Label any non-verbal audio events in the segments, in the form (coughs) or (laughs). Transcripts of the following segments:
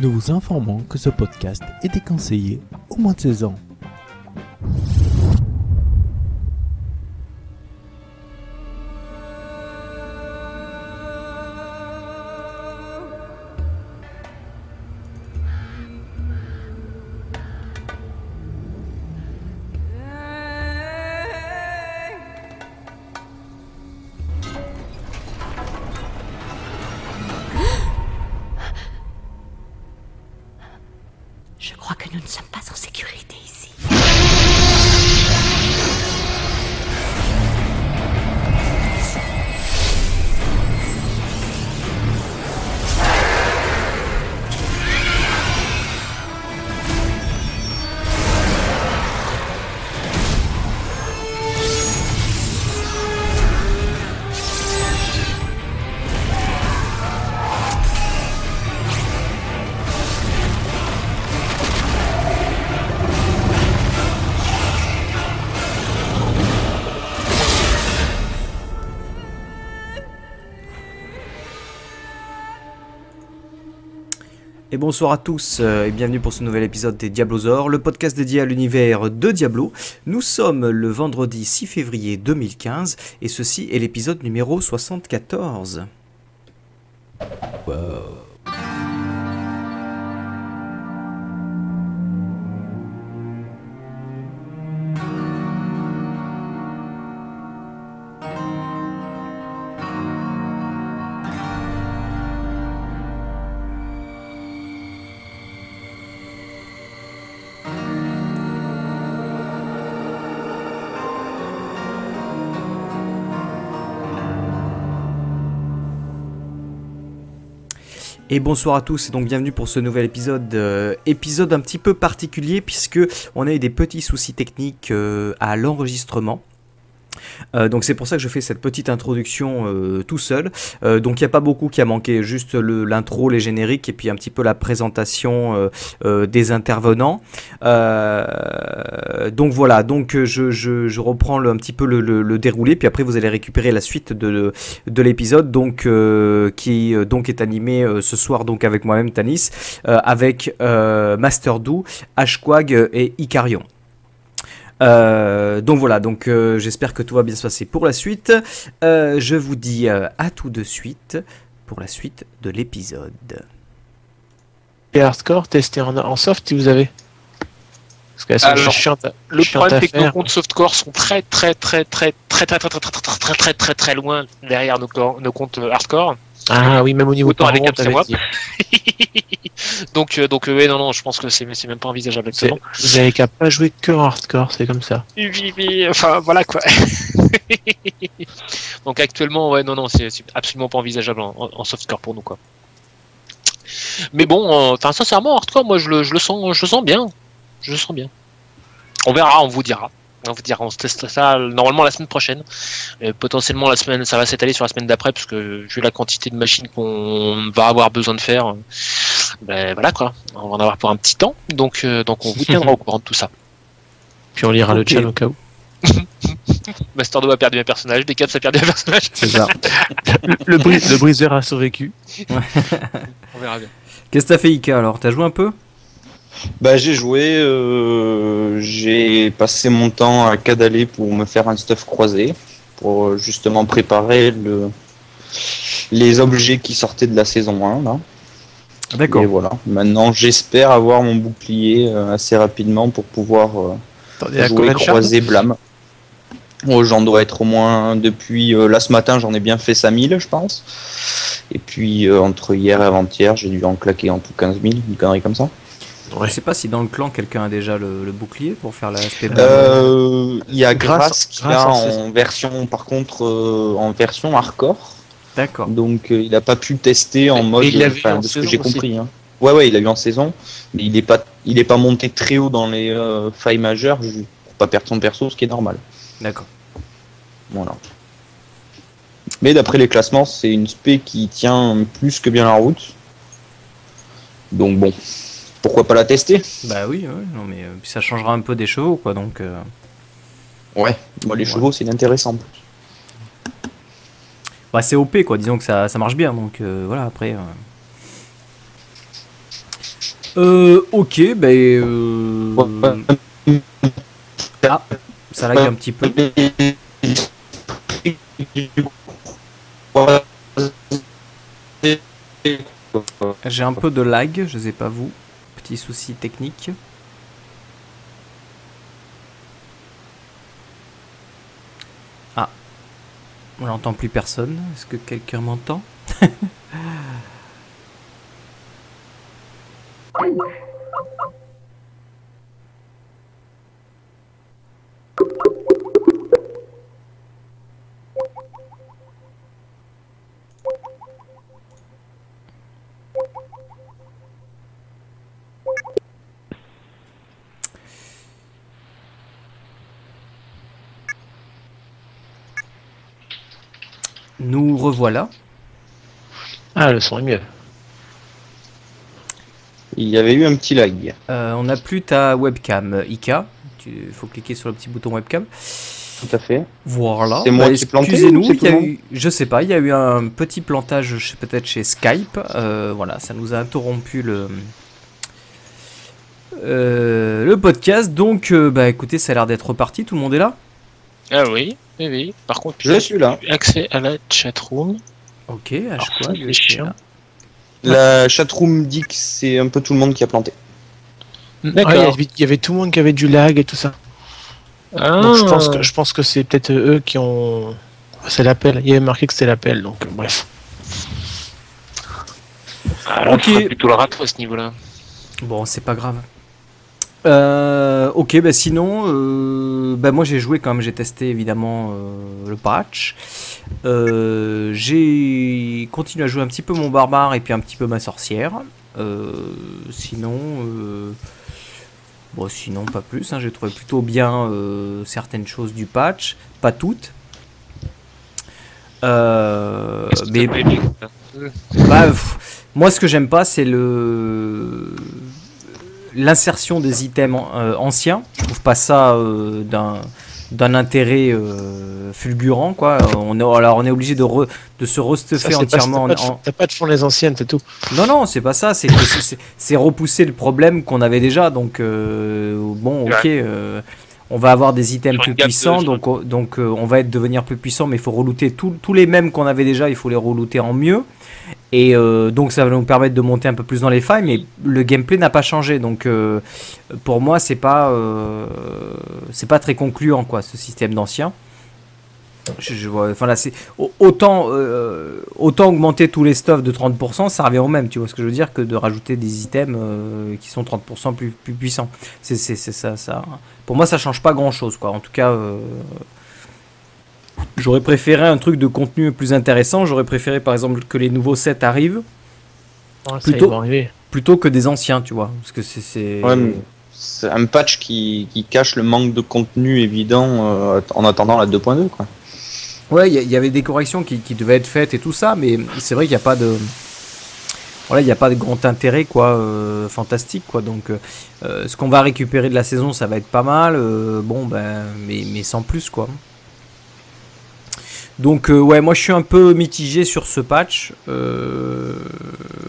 Nous vous informons que ce podcast est déconseillé au moins de 16 ans. Bonsoir à tous euh, et bienvenue pour ce nouvel épisode des Diablosaures, le podcast dédié à l'univers de Diablo. Nous sommes le vendredi 6 février 2015 et ceci est l'épisode numéro 74. Et bonsoir à tous et donc bienvenue pour ce nouvel épisode, euh, épisode un petit peu particulier puisque on a eu des petits soucis techniques euh, à l'enregistrement. Euh, donc c'est pour ça que je fais cette petite introduction euh, tout seul. Euh, donc il n'y a pas beaucoup qui a manqué, juste l'intro, les génériques et puis un petit peu la présentation des intervenants. Donc voilà, donc je, je, reprends un petit peu le, le- déroulé, puis après vous allez récupérer la suite de, de l'épisode, donc qui donc est animé ce soir donc avec moi-même Tanis, avec Master Do, Ashquag et Icarion. Euh, donc voilà, donc euh, j'espère que tout va bien se passer pour la suite. Euh, je vous dis euh, à tout de suite pour la suite de l'épisode. Et hardcore, testé en, en soft si vous avez. Parce Alors, Le problème, c'est que nos comptes softcore sont très, très, très, très, très, très, très, très, très, très, très, très, très, très, très loin derrière nos, comptes euh, hardcore. Ah oui, même au niveau Autant de parents, moi. (laughs) donc, euh, donc, euh, ouais, non, non, je pense que c'est, même pas envisageable C'est- actuellement. Vous avez qu'à pas jouer que en hardcore, c'est comme ça. Oui, Enfin, voilà quoi. (laughs) donc, actuellement, ouais, non, non, c'est, absolument pas envisageable en, en- en softcore pour nous, quoi. Mais bon, euh, enfin, sincèrement, hardcore, moi, je le, je le sens, je le sens bien. Je le sens bien. On verra, on vous dira. On vous dira, on se teste ça normalement la semaine prochaine. Potentiellement la semaine, ça va s'étaler sur la semaine d'après parce que vu la quantité de machines qu'on va avoir besoin de faire, ben voilà quoi, on va en avoir pour un petit temps. Donc, euh, donc on vous (laughs) tiendra au courant de tout ça. Puis on lira le chat au cas où. (laughs) Master 2 a perdu un personnage, Decaps a perdu un personnage. C'est ça. (laughs) Le, le bris- le briseur a survécu. On verra bien. Qu'est-ce que t'as fait Ika alors? T'as joué un peu? Bah j'ai joué, euh, j'ai passé mon temps à Cadaler pour me faire un stuff croisé, pour euh, justement préparer le, les objets qui sortaient de la saison 1 là. D'accord. Et voilà. Maintenant j'espère avoir mon bouclier euh, assez rapidement pour pouvoir euh, jouer croisé blâme. Oh, j'en dois être au moins depuis euh, là ce matin j'en ai bien fait 5000 je pense. Et puis entre hier et avant-hier j'ai dû en claquer en tout 15 000, une connerie comme ça. Je sais pas si dans le clan quelqu'un a déjà le, le bouclier pour faire l'aspect. Euh, Il y a Grace qui grâce a à en version, par contre, euh, en version hardcore. D'accord. Donc euh, il n'a pas pu tester en mode, il l'a enfin, en de ce que j'ai compris. hein. Ouais, ouais, il a eu en saison, mais il n'est pas, il est pas monté très haut dans les euh, failles majeures pour pas perdre son perso, ce qui est normal. D'accord. Voilà. Mais d'après les classements, c'est une spé qui tient plus que bien la route. Donc bon, pourquoi pas la tester? Bah oui, ouais, non mais euh, puis ça changera un peu des chevaux quoi donc. euh, Ouais, moi les Ouais. chevaux c'est intéressant. Bah c'est OP quoi, disons que ça, ça marche bien donc euh, voilà après. euh. Euh, ok, ben. Euh... Ah, ça lag un petit peu. J'ai un peu de lag, je sais pas vous. Petit souci technique. Ah. On n'entend plus personne. Est-ce que quelqu'un m'entend? (laughs) Revoilà. Ah, le son est mieux. Il y avait eu un petit lag. Euh, on n'a plus ta webcam, Ika. Il faut cliquer sur le petit bouton webcam. Tout à fait. Voilà. C'est moi Bah, qui Excusez-nous, il y a eu- je sais pas, il y a eu un petit plantage chez- peut-être chez Skype. Euh, voilà, ça nous a interrompu le, euh, le podcast. Donc, euh, bah écoutez, ça a l'air d'être reparti. Tout le monde est là? Ah oui, oui, oui. Par contre, Je suis là. accès à la chatroom. Ok, à Alors, chaque ça, chiant. La chatroom dit que c'est un peu tout le monde qui a planté. D'accord. il y avait- il y avait tout le monde qui avait du lag et tout ça. Ah, Donc je pense que je pense que c'est peut-être eux qui ont. C'est l'appel. Il y avait marqué que c'était l'appel, donc euh, bref. Alors, Ok. on ferait plutôt le râteau à ce niveau-là. Bon, c'est pas grave. Euh, ok, bah sinon, euh, bah moi j'ai joué quand même, j'ai testé évidemment euh, le patch. Euh, j'ai continué à jouer un petit peu mon barbare et puis un petit peu ma sorcière. Euh, sinon, euh, bon, sinon pas plus. hein, j'ai trouvé plutôt bien euh, certaines choses du patch, pas toutes. Euh, mais bah, pff, moi, ce que j'aime pas, c'est le l'insertion des items euh, anciens. Je trouve pas ça euh, d'un d'un intérêt euh, fulgurant, quoi. On est, alors, on est obligé de, re- de se restuffer c'est pas- entièrement T'as pas, en, pas de fond les anciennes, c'est tout. Non, non, c'est pas ça. C'est c'est- repousser le problème qu'on avait déjà. Donc, euh, bon, ok. euh, on va avoir des items plus de- puissants, donc, on- donc euh, on va être devenir plus puissant, mais il faut relouter tous les mêmes qu'on avait déjà, il faut les relouter en mieux. Et euh, donc ça va nous permettre de monter un peu plus dans les failles, mais le gameplay n'a pas changé. Donc euh, pour moi, c'est pas, euh, c'est pas très concluant quoi, ce système d'ancien. Je, je vois, enfin là, c'est au- autant, euh, autant augmenter tous les stuffs de 30%, ça revient au même, tu vois ce que je veux dire, que de rajouter des items euh, qui sont 30% plus, plus puissants. C'est, c'est, c'est ça, ça. Pour moi, ça change pas grand chose, quoi. En tout cas, euh, j'aurais préféré un truc de contenu plus intéressant. J'aurais préféré, par exemple, que les nouveaux sets arrivent Plutôt- que des anciens, tu vois. Parce que c'est. c'est... Ouais, mais c'est un patch qui, qui cache le manque de contenu évident euh, en attendant la 2.2 quoi. Ouais, il y, avait des corrections qui, devaient être faites et tout ça, mais c'est vrai qu'il n'y a pas de. Voilà, il n'y a pas de grand intérêt, quoi, euh, fantastique, quoi. Donc, euh, ce qu'on va récupérer de la saison, ça va être pas mal. euh, bon, ben, mais, mais sans plus, quoi. Donc, euh, ouais, moi je suis un peu mitigé sur ce patch. Euh,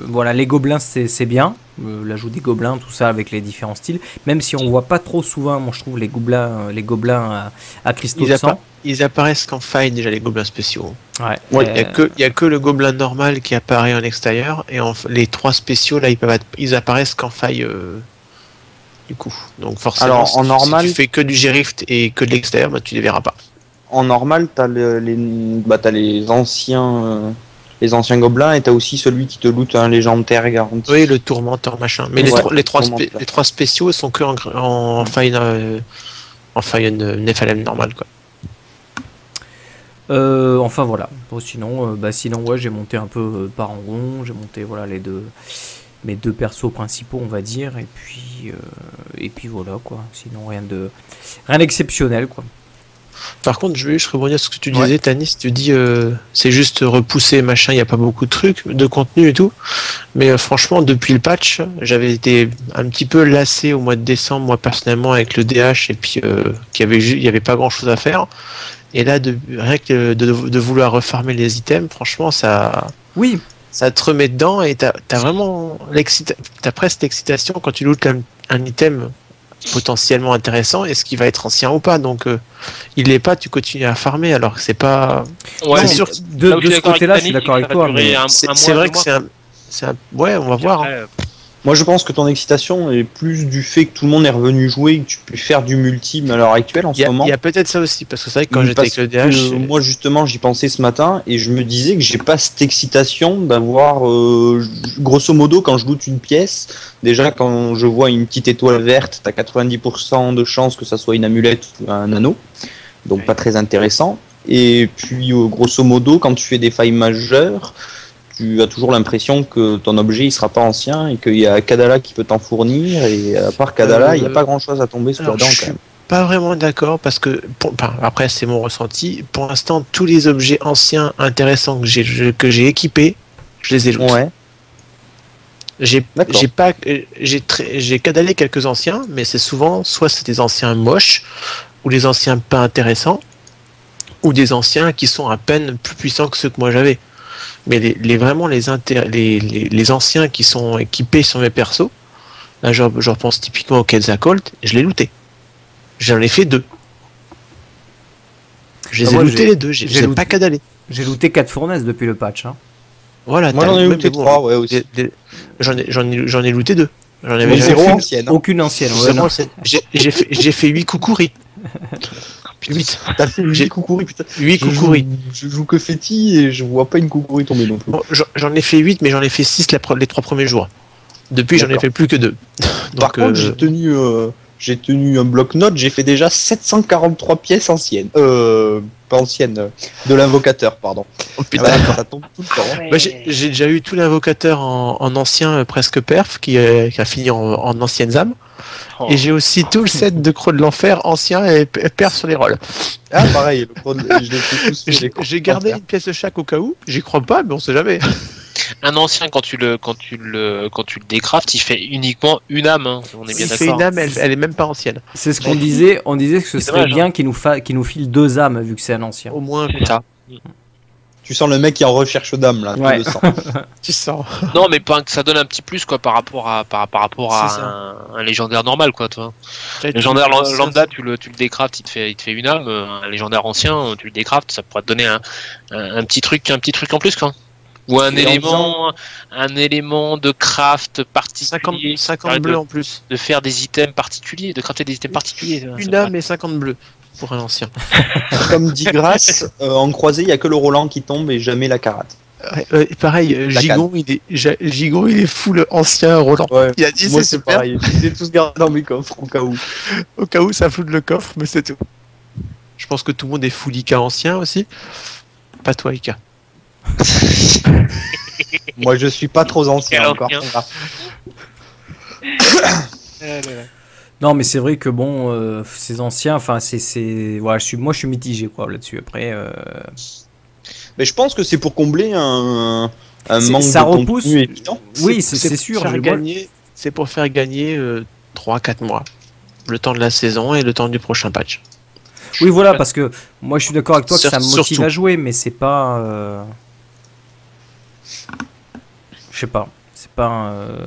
voilà, les gobelins, c'est c'est bien. Euh, L'ajout des gobelins, tout ça, avec les différents styles. Même si on voit pas trop souvent, moi je trouve, les gobelins, les gobelins à, à cristaux Ils, de appa- sang. ils apparaissent qu'en faille déjà les gobelins spéciaux. Ouais. Il Euh, n'y a, que- y a que le gobelin normal qui apparaît en extérieur et en, les trois spéciaux là ils, peuvent être- ils apparaissent qu'en faille euh, du coup. Donc forcément, Alors, si, en tu- normal- si tu fais que du G-Rift et que de l'extérieur, bah, tu les verras pas. En normal, t'as le- les, bah, t'as les anciens euh, les anciens gobelins et t'as aussi celui qui te loot un légendaire garanti. Oui, le tourmenteur machin. Mais les, trois- les, trois, tourmenteur. spé- les trois spéciaux sont que en, en faille euh, en faille euh, normal quoi. Euh, enfin voilà. Bon, sinon, euh, bah, sinon ouais, j'ai monté un peu euh, par en rond. J'ai monté voilà les deux mes deux persos principaux, on va dire, et puis euh, et puis voilà quoi. Sinon rien de rien d'exceptionnel quoi. Par contre, je vais juste rebondir sur ce que tu Ouais. disais, Tanis. Tu dis euh, c'est juste repousser, machin, il n'y a pas beaucoup de trucs, de contenu et tout. Mais euh, franchement, depuis le patch, j'avais été un petit peu lassé au mois de décembre, moi personnellement, avec le DH, et puis euh, qu'il y avait y avait pas grand chose à faire. Et là, de, rien que de, de vouloir refarmer les items, franchement, ça. Oui. ça te remet dedans et t'as as vraiment t'as presque l'excitation quand tu lootes un, un item potentiellement intéressant et ce qui va être ancien ou pas. Donc euh, il l'est pas, tu continues à farmer alors que c'est pas. Ouais, Non, sûr. de, là de ce d'accord côté-là, je suis d'accord c'est avec toi. durer mais- un- C'est vrai que c'est un, c'est un. Ouais, on va voir. hein. Moi, je pense que ton excitation est plus du fait que tout le monde est revenu jouer, que tu peux faire du multi mais à l'heure actuelle en ce moment. il y a peut-être ça aussi parce que c'est vrai que quand j'étais avec le DH, euh, moi justement j'y pensais ce matin et je me disais que j'ai pas cette excitation d'avoir euh, grosso modo quand je loot une pièce déjà quand je vois une petite étoile verte t'as 90% de chances que ça soit une amulette ou un anneau. Donc pas très intéressant. Et puis euh, grosso modo quand tu fais des failles majeures tu as toujours l'impression que ton objet il sera pas ancien et qu'il y a Kadala qui peut t'en fournir et à part Kadala il n'y a Euh, pas grand chose à tomber la alors, quand même. pas vraiment d'accord parce que pour- après c'est mon ressenti. Pour l'instant, tous les objets anciens intéressants que j'ai que j'ai équipés, je les ai lootés. Ouais. J'ai pas euh, j'ai j'ai cadalé quelques anciens, mais c'est souvent soit c'est des anciens moches ou des anciens pas intéressants ou des anciens qui sont à peine plus puissants que ceux que moi j'avais. Mais les, les- vraiment les, intér- les, les, les anciens qui sont équipés sur mes persos, là je, je repense typiquement au Quetzalcoatl, je l'ai looté. J'en ai fait deux. Je les Ah, ai moi, j'ai- les deux, j'ai looté- pas cadalé. J'ai looté 4 fournaises depuis le patch. Hein. Voilà, Moi t'as- j'en ai looté bon, trois ouais aussi. J'en ai, j'en ai, j'en ai looté deux. J'en avais zéro ancienne. hein. Aucune ancienne. ouais. J'ai j'ai fait, fait 8 coucouris. (laughs) 8, T'as fait J'ai- une coucouris, putain. 8 Je joue, coucouris. je joue que Fetty et je vois pas une coucouris tomber non plus. Bon, j'en- ai fait 8, mais j'en ai fait 6 les trois premiers jours. Depuis, j'en ai fait plus que 2. Par contre, j'ai tenu, euh, tenu un bloc-notes, j'ai fait déjà 743 pièces anciennes. Euh, pas anciennes, euh, de l'invocateur, pardon. oh, putain. ouais, ça tombe tout le temps. Bah, j'ai j'ai déjà eu tout l'invocateur en, en ancien euh, presque perf qui, euh, qui a fini en, en anciennes âmes. Oh. Et j'ai aussi tout le set de Crocs de l'enfer ancien et perf sur les rolls. Ah, pareil, le j'ai gardé une pièce de chaque au cas où. J'y crois pas, mais on sait jamais. Un ancien, quand tu le, quand tu le, quand tu le décraftes, il fait uniquement une âme. hein. On est bien Il fait d'accord. une âme, elle, elle est même pas ancienne. C'est ce qu'on disait. On disait que ce serait dommage, hein. bien qu'il nous, fa... qu'il nous file deux âmes vu que c'est un ancien. Au moins, ça. Tu sens le mec qui est en recherche d'âme, là. tu le sens. (laughs) tu sens. (laughs) Non, mais pas que ça donne un petit plus quoi par rapport à par, par rapport à un, un légendaire normal quoi, toi. Légendaire lambda, tu le tu le décraftes, il te fait il te fait une âme. Un légendaire ancien, tu le décraftes, ça pourrait te donner un, un, un petit truc un petit truc en plus quoi. Ou un Et élément un élément de craft 50, particulier, 50 de, bleus en plus. de faire des items particuliers, de crafter des items particuliers. ça Une âme et 50 bleus pour un ancien. (laughs) Comme dit Grasse, euh, en croisé, il y a que le Roland qui tombe et jamais la carate. Ouais, euh, pareil, euh, Gigon il, est, Gigon, il est full ancien Roland. Ouais. Il a dit Moi, c'est c'est super. pareil. Je les ai tous gardés dans mes coffres au cas où. Au cas où ça fout le coffre, mais c'est tout. Je pense que tout le monde est full Ika ancien aussi. Pas toi, Ika. (laughs) Moi, je suis pas trop ancien Quel encore. va. (coughs) Non, mais c'est vrai que bon, euh, ces anciens, enfin, c'est, c'est, voilà, je suis, moi, je suis mitigé quoi là-dessus. Après, euh, Mais je pense que c'est pour combler un, manque ça de repousse. contenu évident. oui, c'est, C'est c'est pour sûr. faire gagner- C'est pour faire gagner 3-4 mois. Le temps de la saison et le temps du prochain patch. Oui, voilà, parce que moi, je suis d'accord avec toi que ça me motive surtout. à jouer, mais c'est pas, euh, je sais pas, c'est pas. euh,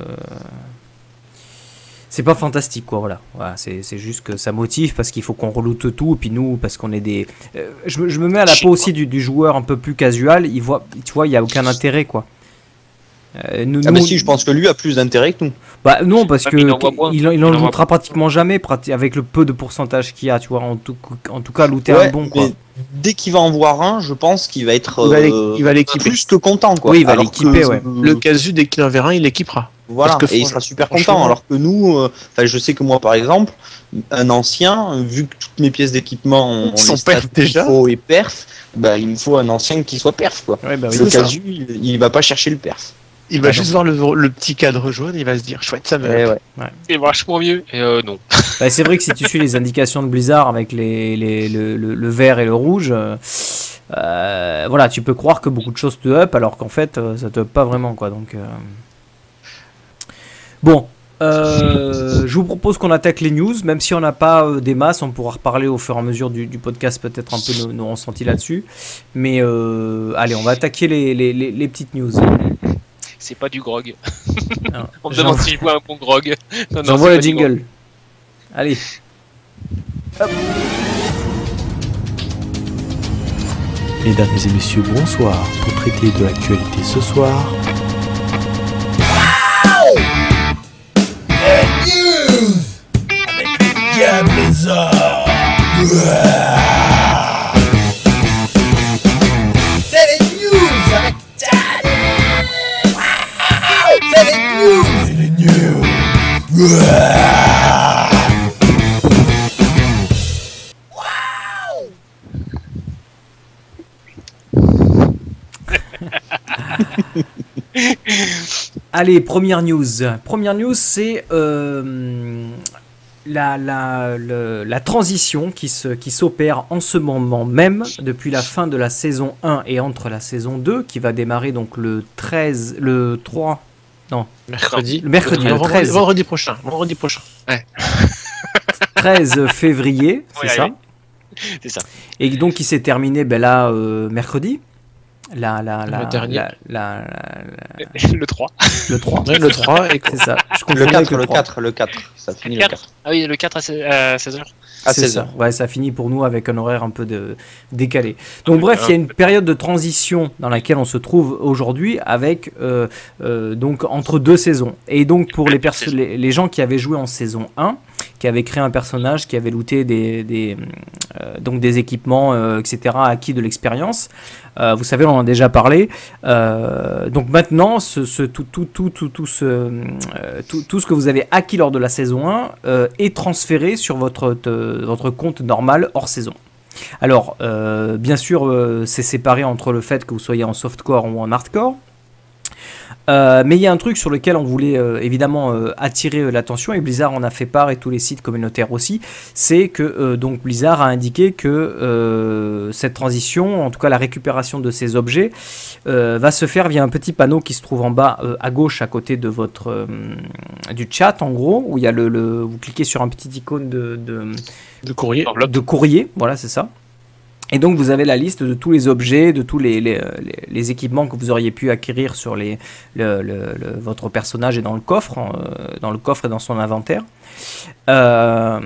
C'est pas fantastique, quoi, voilà. voilà c'est juste que ça motive parce qu'il faut qu'on reloute tout, et puis nous, parce qu'on est des. euh, je, me- je me mets à la peau aussi du, du joueur un peu plus casual, il voit, tu vois, il y a aucun intérêt, quoi. Euh, nous, Ah bah nous- si, je pense que lui a plus d'intérêt que nous. bah non, parce que il il, en- il lootera pratiquement jamais avec le peu de pourcentage qu'il y a, tu vois. En tout, en tout cas, looter un Ouais, bon, quoi. mais dès qu'il va en voir un, je pense qu'il va être Il va euh, il va l'équiper. plus que content. Quoi. Oui, il va l'équiper, ouais. Le casu, dès qu'il en verra un, il l'équipera. Voilà, Parce que et il sera super content. Alors que nous, euh, enfin, je sais que moi, par exemple, un ancien, vu que toutes mes pièces d'équipement ont Sont perf déjà. et perf, bah, il me faut un ancien qui soit perf. Quoi. Ouais, bah oui, le casu, il, il va pas chercher le perf. Il va Ah juste voir le, le petit cadre jaune, il va se dire chouette, ça me. Eh ouais. C'est vachement mieux. Et euh, non. (laughs) Bah, c'est vrai que si tu suis les indications de Blizzard avec les, les- le, le- le vert et le rouge, euh, euh, voilà, tu peux croire que beaucoup de choses te up alors qu'en fait ça te up pas vraiment quoi. Donc euh. bon, euh, je vous propose qu'on attaque les news, même si on n'a pas euh, des masses, on pourra reparler au fur et à mesure du, du podcast peut-être un peu nos, nos ressentis là-dessus. Mais euh, allez, on va attaquer les, les- les- les petites news. C'est pas du grog. Non. (laughs) On me demande si je (laughs) bois un bon grog. Non, non, J'envoie le jingle. Allez. Mesdames et messieurs, bonsoir. Pour traiter de l'actualité ce soir, Allez, première news. Première news, c'est euh, la, transition qui se- qui s'opère en ce moment même, depuis la fin de la saison 1 et entre la saison 2, qui va démarrer donc le 13, le 3, Mercredi. Le mercredi, le vendredi, 13. vendredi prochain. Vendredi prochain. 13 (laughs) février, c'est Ouais, ça ouais. C'est ça. Et donc qui s'est terminé ben là, euh, mercredi. La, la, la, Le dernier. la- la- la- (laughs) Le 3. le 3. Ouais, le 3 (laughs) et C'est ça. Je Le confondais 4, avec le 3. 4, le 4. Ça finit le 4. 4. Ah oui, le 4 à 16h. À C'est 16 ça. Ouais, ça finit pour nous avec un horaire un peu de... décalé. Donc bref, il y a une période de transition dans laquelle on se trouve aujourd'hui avec euh, euh, donc entre deux saisons. Et donc pour les, les, les gens qui avaient joué en saison 1, qui avaient créé un personnage, qui avaient looté des, euh, donc des équipements, euh, etc., acquis de l'expérience, euh, vous savez, on en a déjà parlé. Donc maintenant, tout, ce, que vous avez acquis lors de la saison 1 euh, est transféré sur votre, te- votre compte normal hors saison. Alors, bien sûr, c'est séparé entre le fait que vous soyez en softcore ou en hardcore. Euh, mais il y a un truc sur lequel on voulait euh, évidemment euh, attirer l'attention et Blizzard en a fait part et tous les sites communautaires aussi, c'est que donc Blizzard a indiqué que cette transition, en tout cas la récupération de ces objets, va se faire via un petit panneau qui se trouve en bas à gauche à côté de votre du chat en gros où il y a le, le- vous cliquez sur un petit icône de, de, de courrier. De courrier, voilà c'est ça. Et donc vous avez la liste de tous les objets, de tous les, les, les- les équipements que vous auriez pu acquérir sur les, le, le- le- votre personnage et dans le coffre, euh, dans le coffre et dans son inventaire. Euh,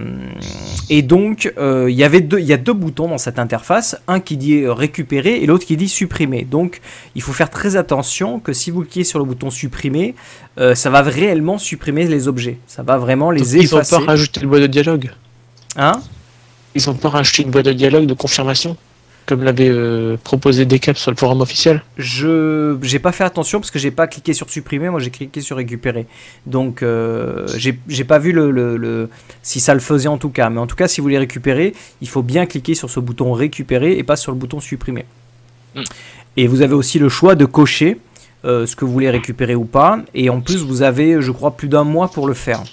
et donc euh, il y avait deux, il y a deux boutons dans cette interface, un qui dit euh, récupérer et l'autre qui dit supprimer. Donc il faut faire très attention que si vous cliquez sur le bouton supprimer, euh, ça va réellement supprimer les objets. Ça va vraiment les Donc, ils ont effacer. pas rajouté le boîte de dialogue. Hein? Ils ont pas rajouté une boîte de dialogue de confirmation comme l'avait euh, proposé Decap sur le forum officiel? Je j'ai pas fait attention parce que j'ai pas cliqué sur supprimer, moi j'ai cliqué sur récupérer. Donc euh, j'ai pas vu le, le- le- si ça le faisait en tout cas. Mais en tout cas, si vous voulez récupérer, il faut bien cliquer sur ce bouton récupérer et pas sur le bouton supprimer. Mm. Et vous avez aussi le choix de cocher euh, ce que vous voulez récupérer ou pas. Et en plus, vous avez, je crois, plus d'un mois pour le faire.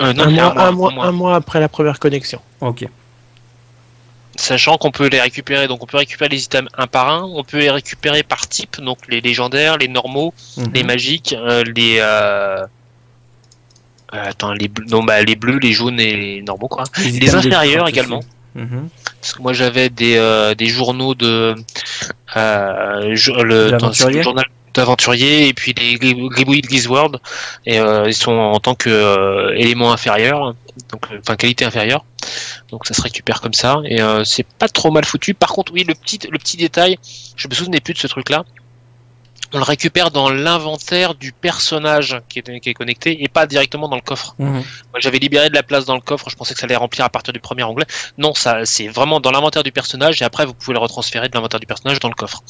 Euh, non, un, mois, un, mois, un mois après la première connexion. Ok. Sachant qu'on peut les récupérer, donc on peut récupérer les items un par un, on peut les récupérer par type, donc les légendaires, les normaux, Mhm. les magiques, euh, les euh... euh, attends, les bleus, non bah les bleus, les jaunes et les normaux quoi. Les inférieurs également. Mhm. Parce que moi j'avais des, euh, des journaux de euh, je- le, attends, c'est D'aventurier le journal d'aventurier et puis les Gri- Gribouilles de Gizworld. Et euh, ils sont en tant que euh, élément inférieur donc euh, enfin qualité inférieure. Donc ça se récupère comme ça. Et c'est pas trop mal foutu. Par contre oui le petit le petit détail je me souvenais plus de ce truc là on le récupère dans l'inventaire du personnage qui est, qui est connecté et pas directement dans le coffre moi, J'avais libéré de la place dans le coffre, je pensais que ça allait remplir à partir du premier onglet. Non, ça c'est vraiment dans l'inventaire du personnage et après vous pouvez le retransférer de l'inventaire du personnage dans le coffre.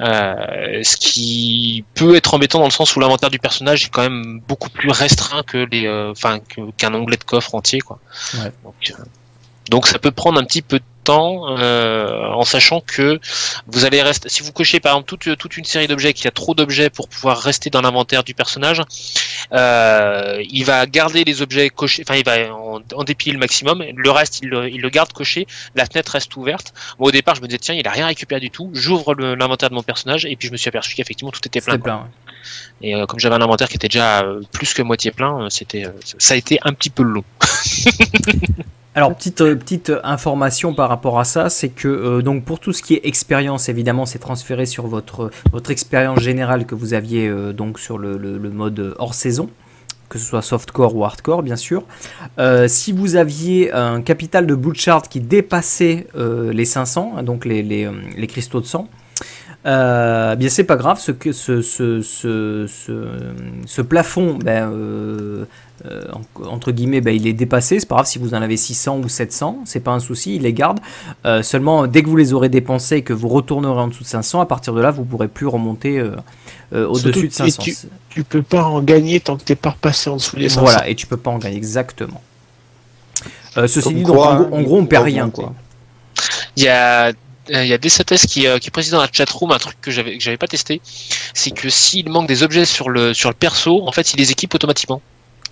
Euh, ce qui peut être embêtant dans le sens où l'inventaire du personnage est quand même beaucoup plus restreint que les, euh, enfin qu'un onglet de coffre entier quoi. Ouais. Donc, euh, donc ça peut prendre un petit peu de euh, en sachant que vous allez rester si vous cochez par exemple toute, toute une série d'objets qu'il y a trop d'objets pour pouvoir rester dans l'inventaire du personnage euh, il va garder les objets cochés, enfin il va en, en dépiler le maximum, le reste il le, il le garde coché, la fenêtre reste ouverte. Moi au départ je me disais tiens il a rien récupéré du tout, j'ouvre l'inventaire de mon personnage et puis je me suis aperçu qu'effectivement tout était plein. Ouais. Et euh, comme j'avais un inventaire qui était déjà euh, plus que moitié plein, c'était, euh, ça a été un petit peu long. (laughs) Alors petite euh, petite information par rapport à ça, c'est que euh, donc pour tout ce qui est expérience, évidemment, c'est transféré sur votre votre expérience générale que vous aviez euh, donc sur le, mode hors saison, que ce soit softcore ou hardcore, bien sûr. Euh, si vous aviez un capital de Bloodshard qui dépassait euh, les 500, hein, donc les, les, euh, les cristaux de sang, euh, bien c'est pas grave, ce, ce, ce, ce plafond, ben, euh, en- entre guillemets, ben, il est dépassé. C'est pas grave si vous en avez 600 ou 700, c'est pas un souci, il les garde. Euh, seulement, dès que vous les aurez dépensés et que vous retournerez en dessous de 500, à partir de là, vous pourrez plus remonter euh, euh, au-dessus de que 500. tu- Tu peux pas en gagner tant que t'es pas repassé en dessous des 500. Voilà, et tu peux pas en gagner exactement. Euh, ceci Comme dit, donc, en, gros, en il gros, on perd rien, quoi. Il y a, il y a qui, euh, qui précise dans la chatroom un truc que j'avais que j'avais pas testé, c'est que s'il manque des objets sur le sur le perso, en fait, il les équipe automatiquement.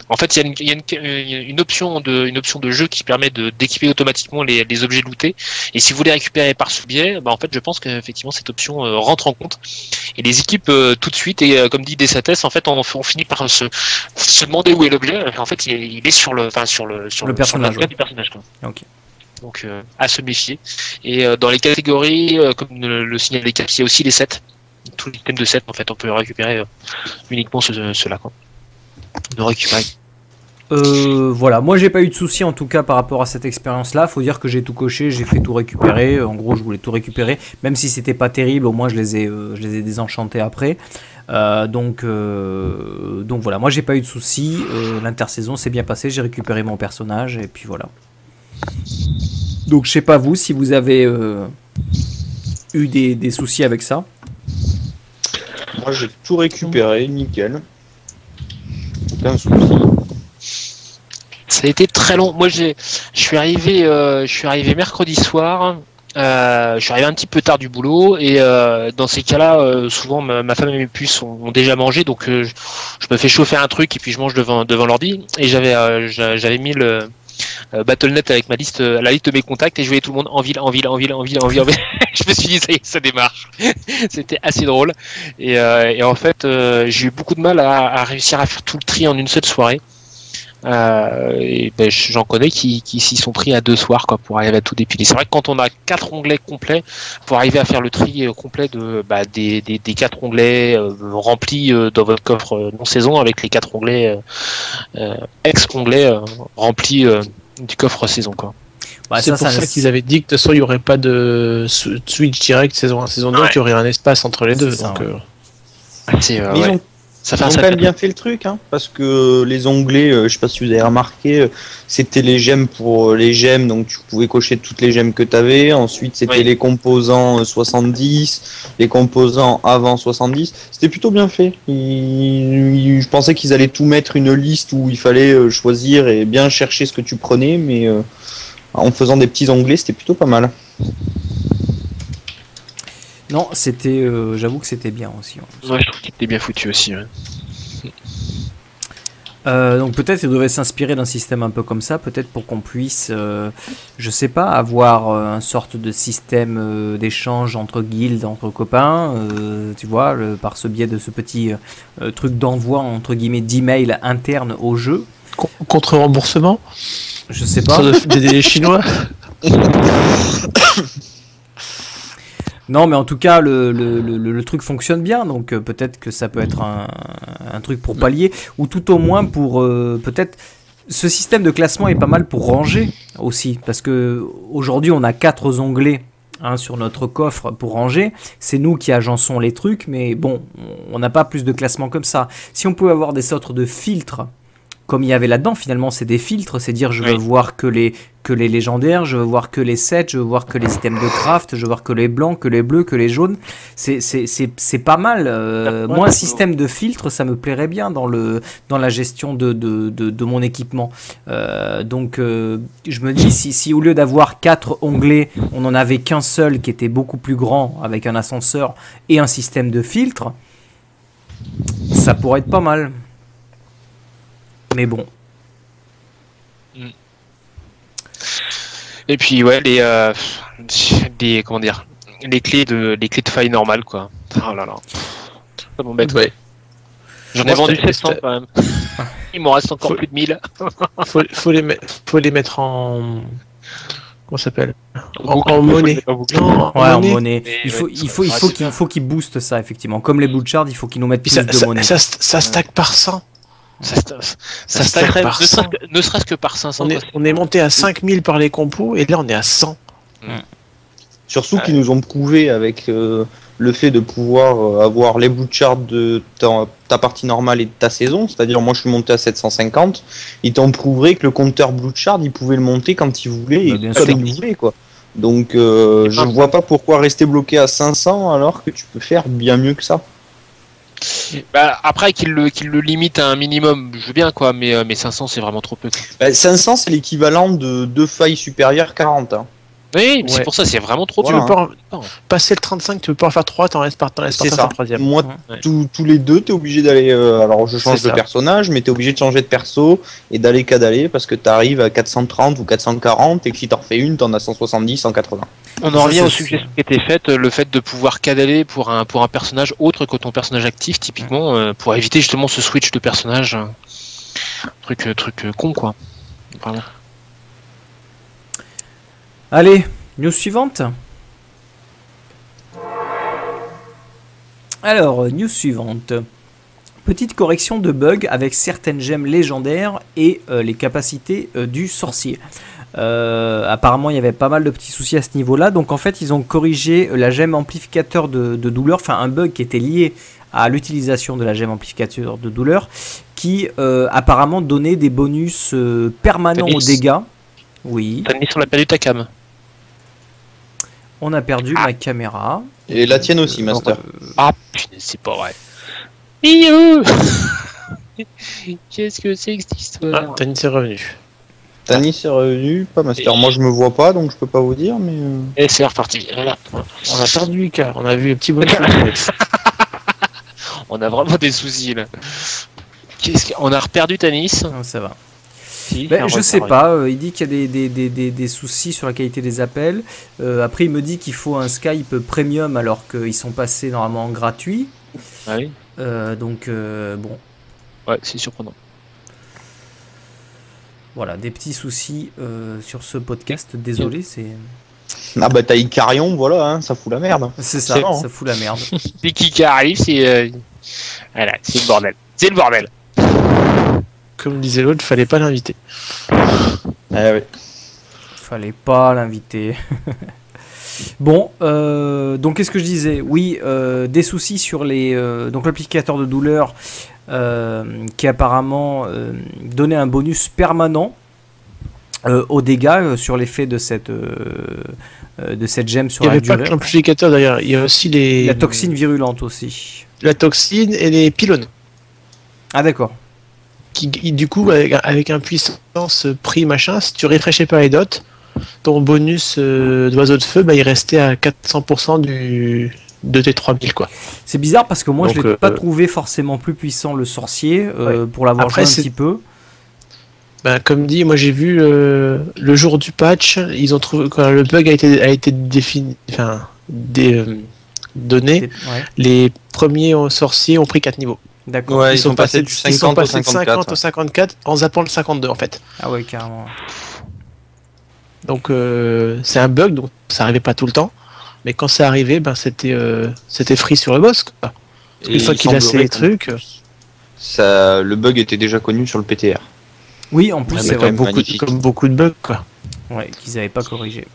En fait, il y a une, il y a y a une option de une option de jeu qui permet de d'équiper automatiquement les, les objets lootés. Et si vous les récupérez par ce biais, bah en fait, je pense qu'effectivement cette option euh, rentre en compte et les équipe euh, tout de suite. Et euh, comme dit DCTS, en fait, on, on finit par se, se demander où est l'objet. En fait, il est, il est sur le enfin sur le sur Le personnage, sur ouais. du personnage. Quoi. Ok. Donc euh, à se méfier. Et euh, dans les catégories, euh, comme le, le signalait Cap, il y a aussi les sets. Tous les thèmes de sets, en fait, on peut récupérer euh, uniquement ce- ceux-là. De récupérer. Euh, voilà, moi j'ai pas eu de soucis en tout cas par rapport à cette expérience-là. Faut dire que j'ai tout coché, j'ai fait tout récupérer. En gros, je voulais tout récupérer, même si c'était pas terrible. Au moins, je les ai, euh, je les ai désenchantés après. Euh, donc, euh, donc voilà, moi j'ai pas eu de soucis. Euh, L'intersaison s'est bien passée, j'ai récupéré mon personnage et puis voilà. Donc je sais pas vous si vous avez euh, eu des, des soucis avec ça. Moi, j'ai tout récupéré, nickel. Aucun souci. Ça a été très long. Moi, j'ai, je suis arrivé, euh, je suis arrivé mercredi soir. Euh, je suis arrivé un petit peu tard du boulot et euh, dans ces cas-là, souvent ma, femme et mes puces ont, déjà mangé, donc je, je me fais chauffer un truc et puis je mange devant devant l'ordi. Et j'avais j'a- j'avais mis le BattleNet avec ma liste, euh, la liste de mes contacts et je voyais tout le monde en ville, en ville, en ville, en ville, en ville. En ville. (laughs) je me suis dit ça y démarre. (laughs) C'était assez drôle et, euh, en fait, euh, j'ai eu beaucoup de mal à réussir à faire tout le tri en une seule soirée. Euh, et ben, j'en connais qui, qui s'y sont pris à deux soirs quoi, pour arriver à tout dépiler. C'est vrai que quand on a quatre onglets complets, pour arriver à faire le tri euh, complet de, bah, des, des, des quatre onglets euh, remplis euh, dans votre coffre euh, non saison avec les quatre onglets ex-onglets euh, remplis euh, du coffre saison. Quoi. Bah, c'est ça, pour ça- ça, qu'ils avaient dit que de toute façon il n'y aurait pas de switch direct saison 1 saison 2, Ouais. qu'il y aurait un espace entre les deux. Ça, ouais. euh, euh, ils ouais. ont, ça fait ils un ont quand même bien fait le truc, hein, parce que les onglets, euh, je sais pas si vous avez remarqué, euh, c'était les gemmes pour euh, les gemmes, donc tu pouvais cocher toutes les gemmes que tu avais. Ensuite, c'était Oui. les composants euh, 70, les composants avant 70. C'était plutôt bien fait. Ils- je pensais qu'ils allaient tout mettre une liste où il fallait euh, choisir et bien chercher ce que tu prenais, mais euh, en faisant des petits onglets, c'était plutôt pas mal. Non, c'était, euh, j'avoue que c'était bien aussi. ouais. Ouais, je trouve qu'il était bien foutu aussi. ouais. Euh, donc peut-être il devrait s'inspirer d'un système un peu comme ça, peut-être pour qu'on puisse, euh, je sais pas, avoir euh, un sorte de système euh, d'échange entre guildes, entre copains, euh, tu vois, le- par ce biais de ce petit euh, truc d'envoi entre guillemets d'email interne au jeu. con- contre remboursement, Je sais pas. d'aider les Chinois? (laughs) (laughs) Non, mais en tout cas, le, le, le, le truc fonctionne bien, donc euh, peut-être que ça peut être un, un truc pour pallier, ou tout au moins pour euh, peut-être. Ce système de classement est pas mal pour ranger aussi, parce que aujourd'hui on a quatre onglets hein, sur notre coffre pour ranger. C'est nous qui agençons les trucs, mais bon, on n'a pas plus de classement comme ça. Si on peut avoir des sortes de filtres, comme il y avait là-dedans, finalement, c'est des filtres, c'est dire je veux Oui. voir que les que les légendaires, je veux voir que les sets, je veux voir que les items de craft, je veux voir que les blancs, que les bleus, que les jaunes. C'est pas mal. euh, moi, un système de filtre, ça me plairait bien dans, le, dans la gestion de, de, de, de mon équipement. Euh, donc, euh, je me dis, si, si au lieu d'avoir quatre onglets, on n'en avait qu'un seul qui était beaucoup plus grand, avec un ascenseur et un système de filtre, ça pourrait être pas mal. Mais bon. Et puis ouais, les, euh, les comment dire, les clés de les clés de faille normales quoi. Oh là là, ça m'embête. Ouais. J'en ai vendu c'était- 700 quand même. (laughs) Il m'en reste encore Faut- plus de 1000. (laughs) faut, faut, les, mettre- faut les mettre en. Comment ça s'appelle? En, en monnaie. Non, en Ouais, en monnaie. Il faut, ouais, il faut, il faut qu'il faut qu'ils boostent ça, effectivement. Comme les Bouchards, il faut qu'ils nous mettent plus ça, de ça, monnaie. ça, ça stack par 100. Ça, se- ça, Ça se stackerait, stack par ne 100. serait-ce que- ne serait-ce que par 500. On est, on est monté à 5000 par les compos et là on est à 100. Surtout qu'ils nous ont prouvé avec euh, le fait de pouvoir euh, avoir les blue charts de ta, ta partie normale et de ta saison, c'est-à-dire moi je suis monté à 750, ils t'ont prouvé que le compteur blue chart il pouvait le monter quand il voulait Bah, et comme sûr. il voulait quoi. Donc euh, je vois pas pourquoi rester bloqué à 500 alors que tu peux faire bien mieux que ça. Bah, après qu'il le, qu'il le limite à un minimum, je veux bien quoi, mais, euh, mais 500 c'est vraiment trop peu. Bah, 500 c'est l'équivalent de deux failles supérieures 40. hein. Oui, mais c'est Ouais. pour ça, c'est vraiment trop Voilà. peu. Tu peux pas en- Non. passer le 35, tu peux pas en faire 3, t'en restes par, t'en restes par. Moi, Ouais. tous- tous les deux, t'es obligé d'aller. euh, alors, je change de ça. personnage, mais t'es obligé de changer de perso et d'aller cadaler parce que t'arrives à 430 ou 440 et que si t'en refais une, t'en as 170, 180. On en revient aux suggestions qui étaient faites, euh, le fait de pouvoir cadaler pour un, pour un personnage autre que ton personnage actif, typiquement, euh, pour éviter justement ce switch de personnage. euh, Truc, euh, truc euh, con quoi. Vraiment. Allez, news suivante. Alors, news suivante. Petite correction de bug avec certaines gemmes légendaires et euh, les capacités euh, du sorcier. Euh, apparemment, il y avait pas mal de petits soucis à ce niveau-là. Donc, en fait, ils ont corrigé la gemme amplificateur de, de douleur, enfin un bug qui était lié à l'utilisation de la gemme amplificateur de douleur, qui euh, apparemment donnait des bonus euh, permanents aux dégâts. Oui. T'as mis on a perdu ta cam. On a perdu ma caméra. Et la tienne aussi, Master. Ah putain, c'est pas vrai. (laughs) Qu'est-ce que c'est que cette Ah, histoire c'est revenu. Tanis est revenu, pas Master. Moi, je me vois pas, donc je peux pas vous dire, mais. euh, Et c'est reparti. Voilà. On a perdu Lucas, on a vu le petit bonus. (laughs) On a vraiment des soucis là. Qu'est-ce qu'on a reperdu Tanis Non, ça va. Si, Ben, je sais pas, euh, il dit qu'il y a des, des- des- des- des soucis sur la qualité des appels. Euh, après, il me dit qu'il faut un Skype premium alors qu'ils sont passés normalement en gratuit. Ah oui Euh, donc, euh, bon, Ouais, c'est surprenant. Voilà, des petits soucis euh, sur ce podcast. Désolé, c'est Ah bah, t'as Icarion, voilà, hein, ça fout la merde. c'est ça, hein. ça fout la merde. C'est qui qui arrive, c'est. euh, Voilà, c'est le bordel. C'est le bordel. Comme disait l'autre, fallait pas l'inviter. Eh ouais. Fallait pas l'inviter. (laughs) bon, euh, donc qu'est-ce que je disais? Oui, euh, des soucis sur les euh, donc l'applicateur de douleur qui apparemment euh, donnait un bonus permanent euh, aux dégâts euh, sur l'effet de cette euh, euh, de cette gemme sur Il n'y la avait pas que durée. l'amplificateur derrière, il y a aussi les. La toxine virulente aussi. La toxine et les pylônes. Ah d'accord. Qui, du coup, avec, un- avec un puissance prix machin, si tu réfléchis pas les dots, ton bonus euh, d'oiseau de feu, bah, il restait à 400% du, de tes 3000 quoi. C'est bizarre parce que moi je Donc, l'ai euh, pas trouvé forcément plus puissant le sorcier euh, pour l'avoir joué un petit peu. Bah, comme dit, moi j'ai vu euh, le jour du patch, ils ont trouvé quand le bug a été, a été défini, enfin, dé- euh, donné, Ouais, les premiers sorciers ont pris 4 niveaux. d'accord. Ouais, ils, sont passés du ils 50 sont au passés de 54. 50 au 54 en zappant le 52 en fait. Ah ouais, carrément. Donc euh, c'est un bug, donc ça arrivait pas tout le temps. Mais quand c'est arrivé, ben c'était euh, c'était free sur le boss. Quoi. Une fois il qu'il a ses qu'en trucs, plus, Ça, le bug était déjà connu sur le PTR. Oui, en plus c'est vrai. beaucoup, de- comme beaucoup de bugs quoi. Ouais, qu'ils n'avaient pas corrigé.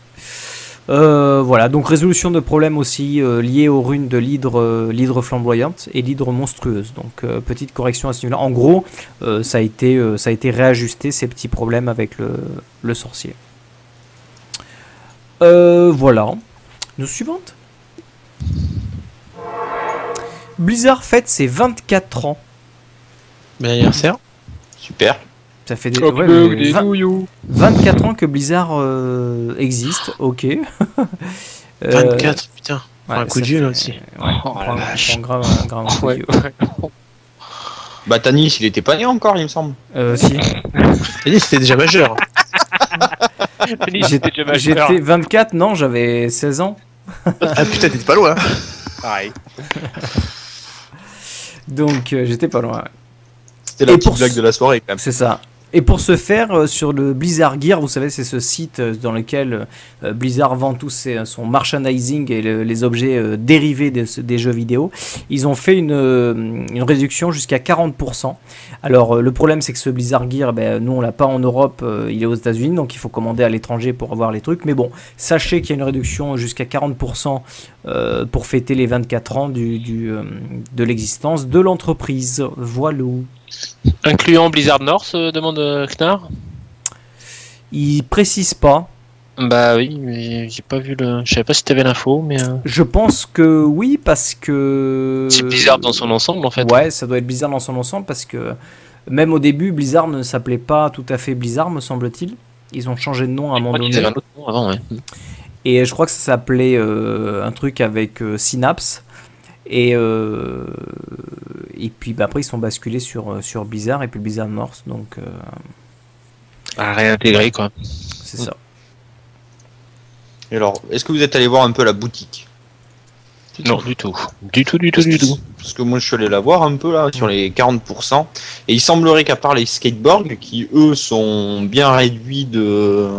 Euh, voilà, donc résolution de problèmes aussi euh, liés aux runes de l'hydre, euh, l'hydre flamboyante et l'hydre monstrueuse. Donc euh, petite correction à ce niveau-là. En gros, euh, ça, a été, euh, ça a été réajusté ces petits problèmes avec le, le sorcier. Euh, voilà. Nous suivante. Blizzard fête ses 24 ans. Bon anniversaire. Super. Ça fait des, ouais, le- mais des vingt- nouilloux. 24 ans que Blizzard euh, existe, ok. (laughs) Euh, 24, putain. ouais, un coup de vieux, là, aussi. ouais, Oh, on la prend- on vache. prend grave, grave un coup de Ouais. vieux. (laughs) Bah, Tanis, il était pas né encore, il me semble. Euh, si. Dit c'était déjà majeur. (laughs) (laughs) J'étais déjà majeur. J'étais 24, non, j'avais 16 ans. ah putain, t'étais pas loin. Pareil. Donc euh, j'étais pas loin. C'était la Et petite pour blague de la soirée quand même. C'est ça. Et pour ce faire, euh, sur le Blizzard Gear, vous savez, c'est ce site euh, dans lequel euh, Blizzard vend tout son merchandising et le- les objets dérivés des jeux vidéo. Ils ont fait une, réduction jusqu'à 40%. Alors, le problème, c'est que ce Blizzard Gear, ben, nous, on l'a pas en Europe, il est aux États-Unis, donc il faut commander à l'étranger pour avoir les trucs. Mais bon, sachez qu'il y a une réduction jusqu'à 40% euh, pour fêter les 24 ans de l'existence de l'entreprise. Voilà. Incluant Blizzard North, euh, demande euh, Knarr Il précise pas. Bah oui, mais j'ai pas vu le. Je savais pas si t'avais l'info, mais. euh, Je pense que oui, parce que. C'est Blizzard dans son ensemble en fait. Ouais, ça doit être Blizzard dans son ensemble, parce que même au début, Blizzard ne s'appelait pas tout à fait Blizzard, me semble-t-il. Ils ont changé de nom à un moment donné. avaient un autre nom avant, ouais. Et je crois que ça s'appelait euh, un truc avec euh, Synapse. Et, euh, et puis bah, après, ils sont basculés sur, euh, sur Blizzard et puis Blizzard North. Donc, euh, À réintégrer quoi. c'est ça. Et alors, est-ce que vous êtes allé voir un peu la boutique? Non, du tout. Du tout, du tout, du tout. Parce que moi je suis allé la voir un peu là sur les 40%. Et il semblerait qu'à part les skateboards, qui eux sont bien réduits de,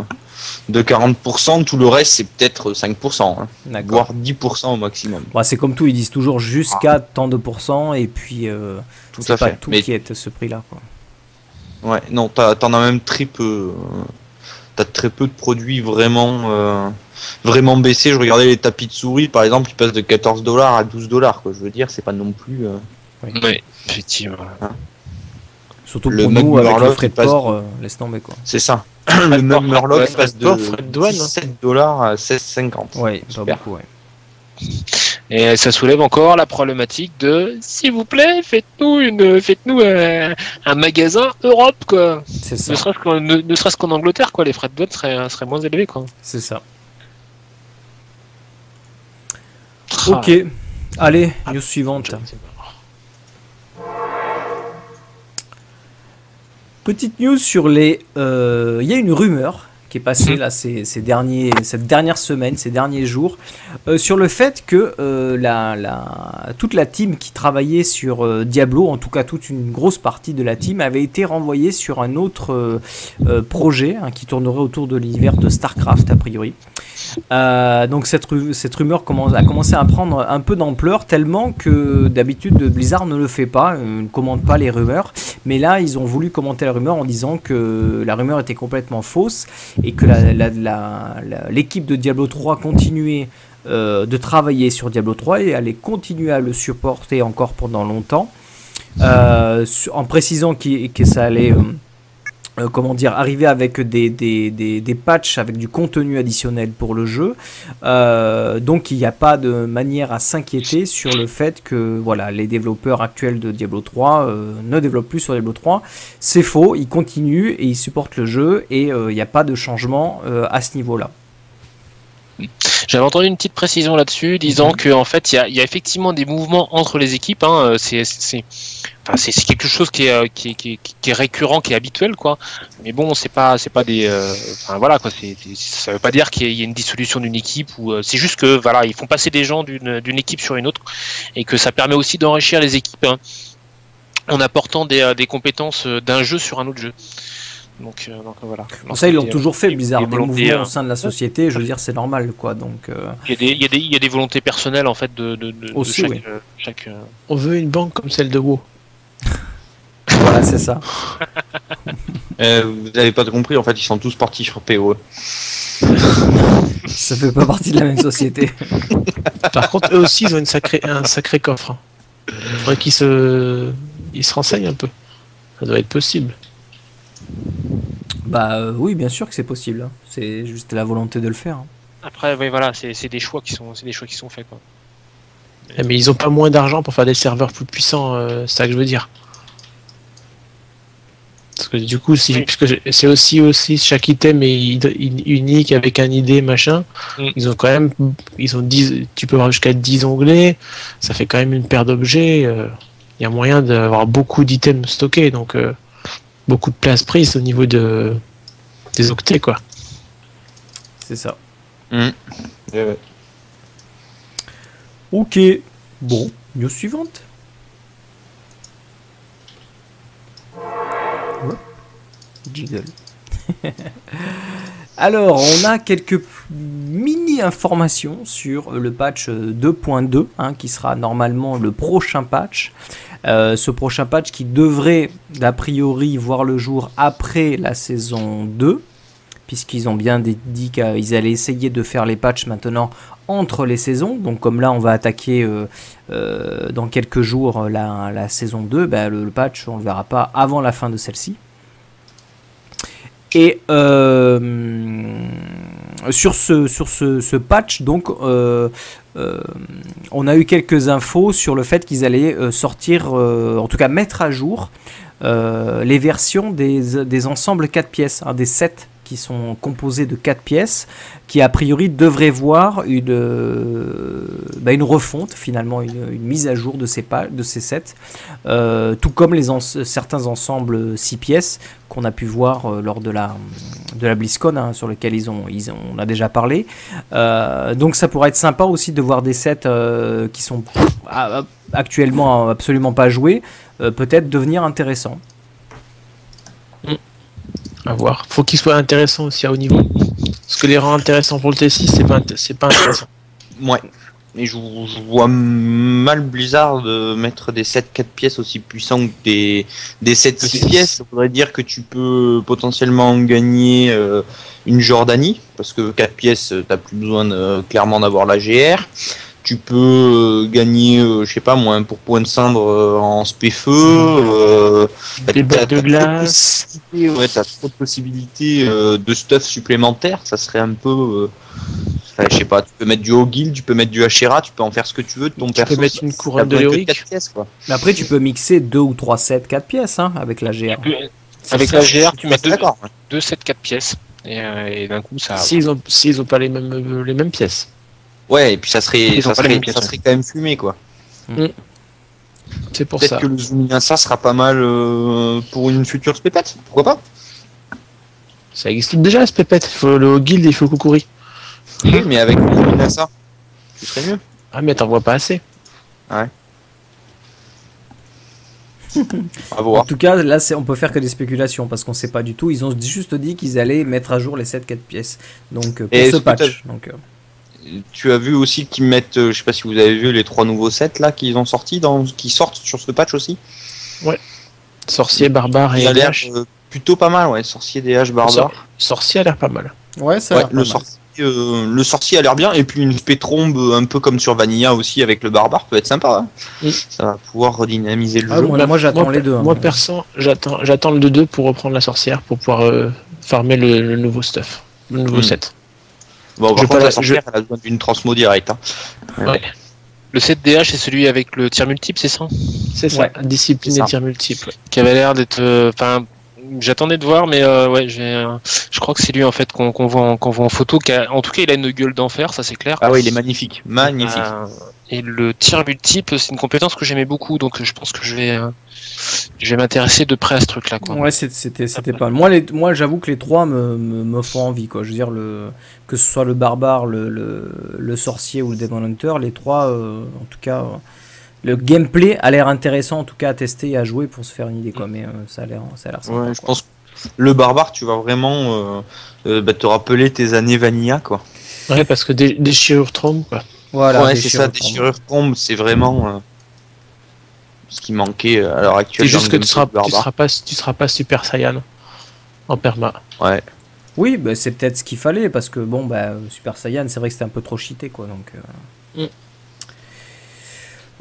de 40%, tout le reste c'est peut-être 5%, hein, voire 10% au maximum. Bah, c'est comme tout, ils disent toujours jusqu'à tant de pourcents et puis euh, Tout c'est pas fait. tout Mais qui est à ce prix-là. quoi. ouais, non, t'as- t'en as même très peu. euh, T'as très peu de produits vraiment, euh, vraiment baissés. Je regardais les tapis de souris par exemple, ils passent de 14 dollars à 12 dollars. Je veux dire, c'est pas non plus. euh, Ouais, effectivement. Surtout Le pour nous, avec le frais de port, euh, laisse tomber quoi. C'est ça. Le même Murloc ouais, passe de de douane, hein. 17 dollars à 16,50. Ouais, pas Super. beaucoup, ouais. Et ça soulève encore la problématique de s'il vous plaît, faites-nous une, faites-nous un, un magasin Europe quoi. C'est ça. Ne serait-ce qu'en, ne, ne serait-ce qu'en Angleterre quoi, les frais de douane seraient, seraient moins élevés quoi. C'est ça. Ah. Ok. Allez, news suivante. Petite news sur les. euh, Il y a une rumeur qui est passée là ces, ces derniers, cette dernière semaine, ces derniers jours, euh, sur le fait que euh, la, la- toute la team qui travaillait sur euh, Diablo, en tout cas toute une grosse partie de la team, avait été renvoyée sur un autre euh, projet hein, qui tournerait autour de l'univers de StarCraft a priori. Euh, donc cette, cette rumeur commence, a commencé à prendre un peu d'ampleur tellement que d'habitude Blizzard ne le fait pas, euh, ne commente pas les rumeurs. Mais là, ils ont voulu commenter la rumeur en disant que la rumeur était complètement fausse et que l'équipe de Diablo 3 continuait euh, de travailler sur Diablo 3 et allait continuer à le supporter encore pendant longtemps. En précisant que ça allait euh, comment dire, arriver avec des, des, des, des patchs avec du contenu additionnel pour le jeu. Euh, donc il n'y a pas de manière à s'inquiéter sur le fait que voilà, les développeurs actuels de Diablo 3 euh, ne développent plus sur Diablo 3. C'est faux, ils continuent et ils supportent le jeu et il n'y a pas de changement à ce niveau-là. J'avais entendu une petite précision là-dessus, disant Mhm. que en fait, il y a, y effectivement des mouvements entre les équipes. Hein, euh, c'est, enfin, quelque chose qui est, euh, qui, est, qui, est, qui est récurrent, qui est habituel, quoi. Mais bon, c'est pas, c'est pas des, euh, enfin voilà, quoi. Ça veut pas dire qu'il y a une dissolution d'une équipe ou c'est juste que voilà, ils font passer des gens d'une, équipe sur une autre et que ça permet aussi d'enrichir les équipes hein, en apportant des, des compétences d'un jeu sur un autre jeu. Donc, euh, donc voilà. Bon, ça, ils l'ont Des- toujours fait, bizarre. des mouvements hein. au sein de la société, je veux dire, c'est normal, quoi. Donc, euh, Il y, a des, il, y a des, il y a des volontés personnelles en fait de, de, de, de Aussi, chaque, oui. euh, chaque, euh, On veut une banque comme celle de WoW. (laughs) voilà, c'est ça. (laughs) Euh, vous n'avez pas compris, en fait, ils sont tous partis sur PoE. (laughs) Ça fait pas partie de la même société. Par contre, eux aussi, ils ont une sacrée, un sacré coffre. hein. Il faudrait qu'ils se, ils se renseignent un peu. Ça doit être possible. Bah euh, oui, bien sûr que c'est possible. hein. C'est juste la volonté de le faire. hein. Après, oui, voilà, c'est c'est des choix qui sont, c'est des choix qui sont faits quoi. Eh, Mais ils ont pas moins d'argent pour faire des serveurs plus puissants, euh, c'est ça que je veux dire. Parce que du coup, si, Oui. puisque je- c'est aussi aussi chaque item est id- unique avec un ID machin. Mm. Ils ont quand même, ils ont 10, tu peux avoir jusqu'à 10 onglets. Ça fait quand même une paire d'objets. euh, Il y a moyen d'avoir beaucoup d'items stockés, donc euh, beaucoup de place prise au niveau de des octets quoi. C'est ça. Eh ouais. Ok. Bon, news suivante. Jiggle. (laughs) Alors, on a quelques mini informations sur le patch 2.2, hein, qui sera normalement le prochain patch. Euh, ce prochain patch qui devrait, d'a priori, voir le jour après la saison 2, puisqu'ils ont bien dit qu'ils allaient essayer de faire les patchs maintenant entre les saisons. Donc, comme là, on va attaquer euh, euh, dans quelques jours la, saison 2, ben, le, patch, on ne le verra pas avant la fin de celle-ci. Et sur ce, sur ce, patch, donc, euh, on a eu quelques infos sur le fait qu'ils allaient euh, sortir, euh, en tout cas mettre à jour, les versions des, ensembles 4 pièces, hein, des sets sont composés de 4 pièces, qui a priori devraient voir une, euh, bah, une refonte, finalement, une, mise à jour de ces, de ces sets, euh, tout comme les ens- certains ensembles 6 pièces qu'on a pu voir euh, lors de la, de la BlizzCon, hein, sur lequel ils ont, ils ont, on a déjà parlé. Donc ça pourrait être sympa aussi de voir des sets qui sont ah, actuellement absolument pas joués, peut-être devenir intéressants. À voir. Faut qu'il soit intéressant aussi à haut niveau. Parce que les rangs intéressants pour le T6, c'est pas, c'est pas intéressant. (coughs) Ouais. Et je, je vois mal Blizzard de mettre des sets 4 pièces aussi puissants que des, des sets 6 six. pièces. Ça voudrait dire que tu peux potentiellement gagner euh, une Jordanie, parce que 4 pièces, euh, t'as plus besoin de- clairement d'avoir la GR. Tu peux euh, gagner, euh, je sais pas moi, pour point de cendre euh, en spé-feu. Euh, t'as- Des bottes de glace. Ouais, t'as trop de possibilités euh, de stuff supplémentaire. Ça serait un peu. euh, enfin, je sais pas, tu peux mettre du Hogil, tu peux mettre du Hachera, tu peux en faire ce que tu veux de ton Tu peux mettre une couronne de quoi. Mais après, tu peux mixer deux ou trois sets 4 pièces hein, avec la GR. Avec Ça, la GR, tu mets deux, D'accord. deux sets 4 pièces. Et, euh, et d'un coup, ça. S'ils ont, s'ils ont pas les mêmes, euh, les mêmes pièces. Ouais, et puis ça serait, ça serait, ça ouais. quand même fumé, quoi. C'est pour ça. Peut-être que le zoom ça sera pas mal euh, pour une future spépette. Pourquoi pas Ça existe déjà, ce pépette. Il faut le guild, il faut le Kukuri. Oui, mais avec le zoom ça, ce serait mieux. Ah, mais t'en vois pas assez. (laughs) À En tout cas, là, c'est- on peut faire que des spéculations parce qu'on sait pas du tout. Ils ont juste dit qu'ils allaient mettre à jour les sets 4 pièces. Donc, euh, pour Et ce patch. Donc, euh, Tu as vu aussi qu'ils mettent, euh, je sais pas si vous avez vu les trois nouveaux sets là qu'ils ont sortis, dans, qui sortent sur ce patch aussi. Sorcier, barbare et Il a l'air DH. euh, plutôt pas mal, ouais. Sorcier, DH, barbare. Sor- Sorcier a l'air pas mal. Ouais, ça a Ouais, le, mal. sorcier, euh, le sorcier a l'air bien, et puis une pétrombe un peu comme sur Vanilla aussi avec le barbare peut être sympa. hein. Mm. Ça va pouvoir redynamiser le Ah, jeu. moi, moi, j'attends les deux. hein. Moi, perso, j'attends, j'attends le 2-2 pour reprendre la sorcière pour pouvoir euh, farmer le, le nouveau stuff. Le nouveau Hmm. set. Bon, par je contre, pas la la- sorcière, elle a besoin d'une transmo direct. hein. Ouais. Le set DH, c'est celui avec le tir multiple, c'est ça? C'est ça. Ouais. Discipline et tir multiple. Qui avait l'air d'être. euh, Enfin, j'attendais de voir, mais euh, ouais, j'ai, euh, je crois que c'est lui en fait qu'on qu'on voit, en- qu'on voit en photo. en tout cas, il a une gueule d'enfer, ça c'est clair. Ah ouais, il est magnifique. Magnifique. Euh, et le tir multiple, c'est une compétence que j'aimais beaucoup, donc je pense que je vais, euh, je vais m'intéresser de près à ce truc-là. Quoi. Ouais, c'est- c'était c'était pas. Moi, les, moi j'avoue que les trois me, me, me font envie. Quoi. Je veux dire, le, que ce soit le barbare, le, le, le sorcier ou le Demon Hunter, les trois, euh, en tout cas, euh, le gameplay a l'air intéressant, en tout cas, à tester et à jouer pour se faire une idée. Quoi. Mais euh, ça a l'air ça a l'air sympa. Ouais, je quoi. pense que le barbare, tu vas vraiment euh, euh, bah, te rappeler tes années Vanilla, quoi. Ouais, parce que des, déchirure trompe, quoi. Voilà, ouais, c'est ça, déchirure, tombe, c'est vraiment euh, ce qui manquait à l'heure actuelle. C'est juste que tu seras, tu seras pas, tu seras pas super Saiyan en perma. Ouais. Oui, bah, c'est peut-être ce qu'il fallait parce que bon, bah, Super Saiyan, c'est vrai que c'était un peu trop cheaté quoi. Donc, euh. Mm.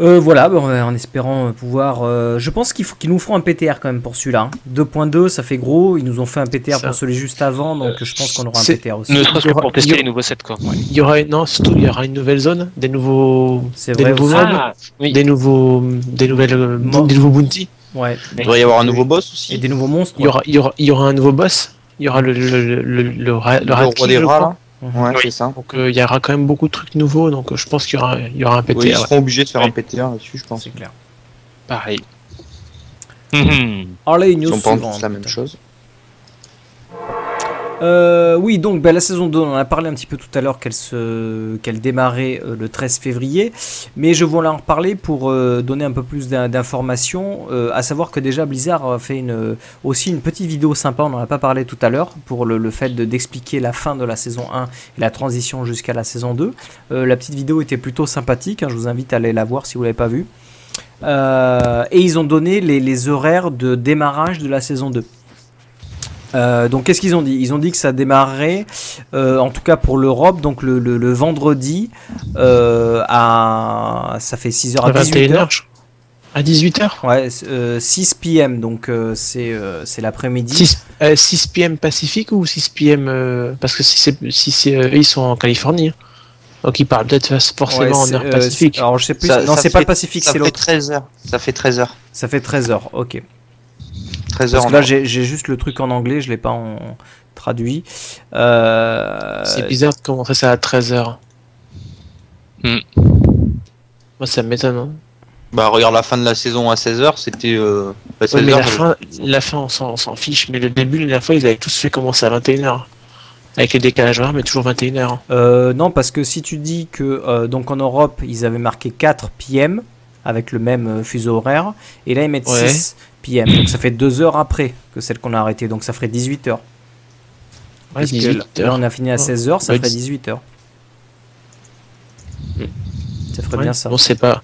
Euh, voilà, bah, en espérant pouvoir. euh, je pense qu'il faut qu'ils nous feront un PTR quand même pour celui-là. hein. 2.2, ça fait gros. Ils nous ont fait un PTR Ça. pour celui juste avant, donc je pense qu'on aura un c'est- PTR aussi. Ne serait-ce que pour tester les nouveaux sets, quoi. Il y aura, une- non, surtout, il y aura une nouvelle zone, des nouveaux, C'est des vrai nouveaux aussi. mobs, Ah, oui. des nouveaux, des nouvelles, euh, Mo- des nouveaux bounty. Ouais. Il devrait y avoir un nouveau boss aussi. Et des nouveaux monstres. Il y aura, il y aura, il y aura un nouveau boss. Il y aura le, le, le, le, le, ra- le Le Rat roi King, des je rats, crois. là. Ouais, Oui. c'est ça. Donc euh, il y aura quand même beaucoup de trucs nouveaux, donc euh, je pense qu'il y aura, il y aura un PTR. Oui, ils ouais. seront obligés de faire Ouais. un PTR là-dessus, je pense. C'est clair. Pareil. Mhm. Harley, news Ils sont pas la même chose. Euh, oui, donc ben, la saison 2, on en a parlé un petit peu tout à l'heure qu'elle se... qu'elle démarrait euh, le 13 février, mais je voulais en reparler pour euh, donner un peu plus d'in- d'informations, à savoir que déjà Blizzard fait aussi une petite vidéo sympa, on n'en a pas parlé tout à l'heure, pour le, fait de- d'expliquer la fin de la saison 1 et la transition jusqu'à la saison 2. Euh, la petite vidéo était plutôt sympathique, hein, je vous invite à aller la voir si vous l'avez pas vue. Et ils ont donné les horaires de démarrage de la saison 2. Euh, donc qu'est-ce qu'ils ont dit? Ils ont dit que ça démarrerait, euh, en tout cas pour l'Europe, donc le, le- le vendredi euh, à... ça fait 6h à À 18h. 21h, à 18h Ouais, euh, 6 p.m. donc euh, c'est euh, c'est l'après-midi. 6, euh, 6 p.m. Pacifique ou 6 p.m. euh, parce que si c'est si euh, ils sont en Californie. hein. Donc ils parlent peut-être forcément Ouais, en heure euh, Pacifique. alors je sais plus. Ça- non, ça c'est pas le fait- Pacifique, Ça c'est fait l'autre. 13 heures. Ça fait 13 heures. Ça fait 13h, ok. 13 Parce que là j'ai juste le truc en anglais, je l'ai pas en traduit. Euh, C'est bizarre de commencer ça à 13h. Hmm. Moi ça m'étonne. hein. Bah regarde la fin de la saison à 16 heures, c'était euh, à 16 Ouais, mais heures, la fin, la fin on s'en fiche. Mais le début, la dernière fois, ils avaient tous fait commencer à 21h. Avec les décalages horaires, mais toujours 21h. Euh, non, parce que si tu dis que euh, donc en Europe ils avaient marqué 4 p.m. avec le même fuseau horaire, et là ils mettent Ouais. 6 p.m. Donc ça fait 2 heures après que celle qu'on a arrêtée, donc ça ferait 18 heures. Ouais, Puisque 18 Là heures. on a fini à Ouais. 16 heures, ça Ouais, ferait dix- 18 heures. Hmm. Ça ferait Ouais, bien ça. On sait pas.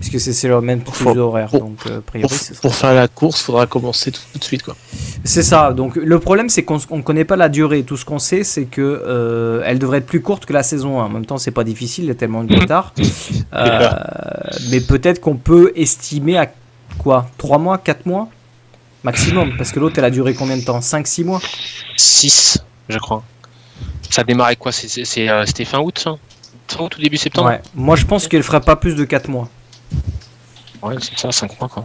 Puisque c'est- c'est le même Pour- fuseau horaire, pour- donc euh, Pour, faire la course, faudra commencer tout, tout de suite. Quoi. C'est ça. Donc le problème, c'est qu'on ne connaît pas la durée. Tout ce qu'on sait, c'est que euh, elle devrait être plus courte que la saison 1. En même temps, c'est pas difficile, il y a tellement de (laughs) retard. Euh, mais peut-être qu'on peut estimer à quoi 3 mois, 4 mois maximum. Parce que l'autre, elle a duré combien de temps? 5-6 mois? 6, je crois. Ça a démarré quoi? C'est- c'est- c'est, euh, C'était fin août, ça? Fin août ou début septembre? Ouais. Moi, je pense qu'elle ferait pas plus de 4 mois. Ouais, c'est ça, 5 mois quoi.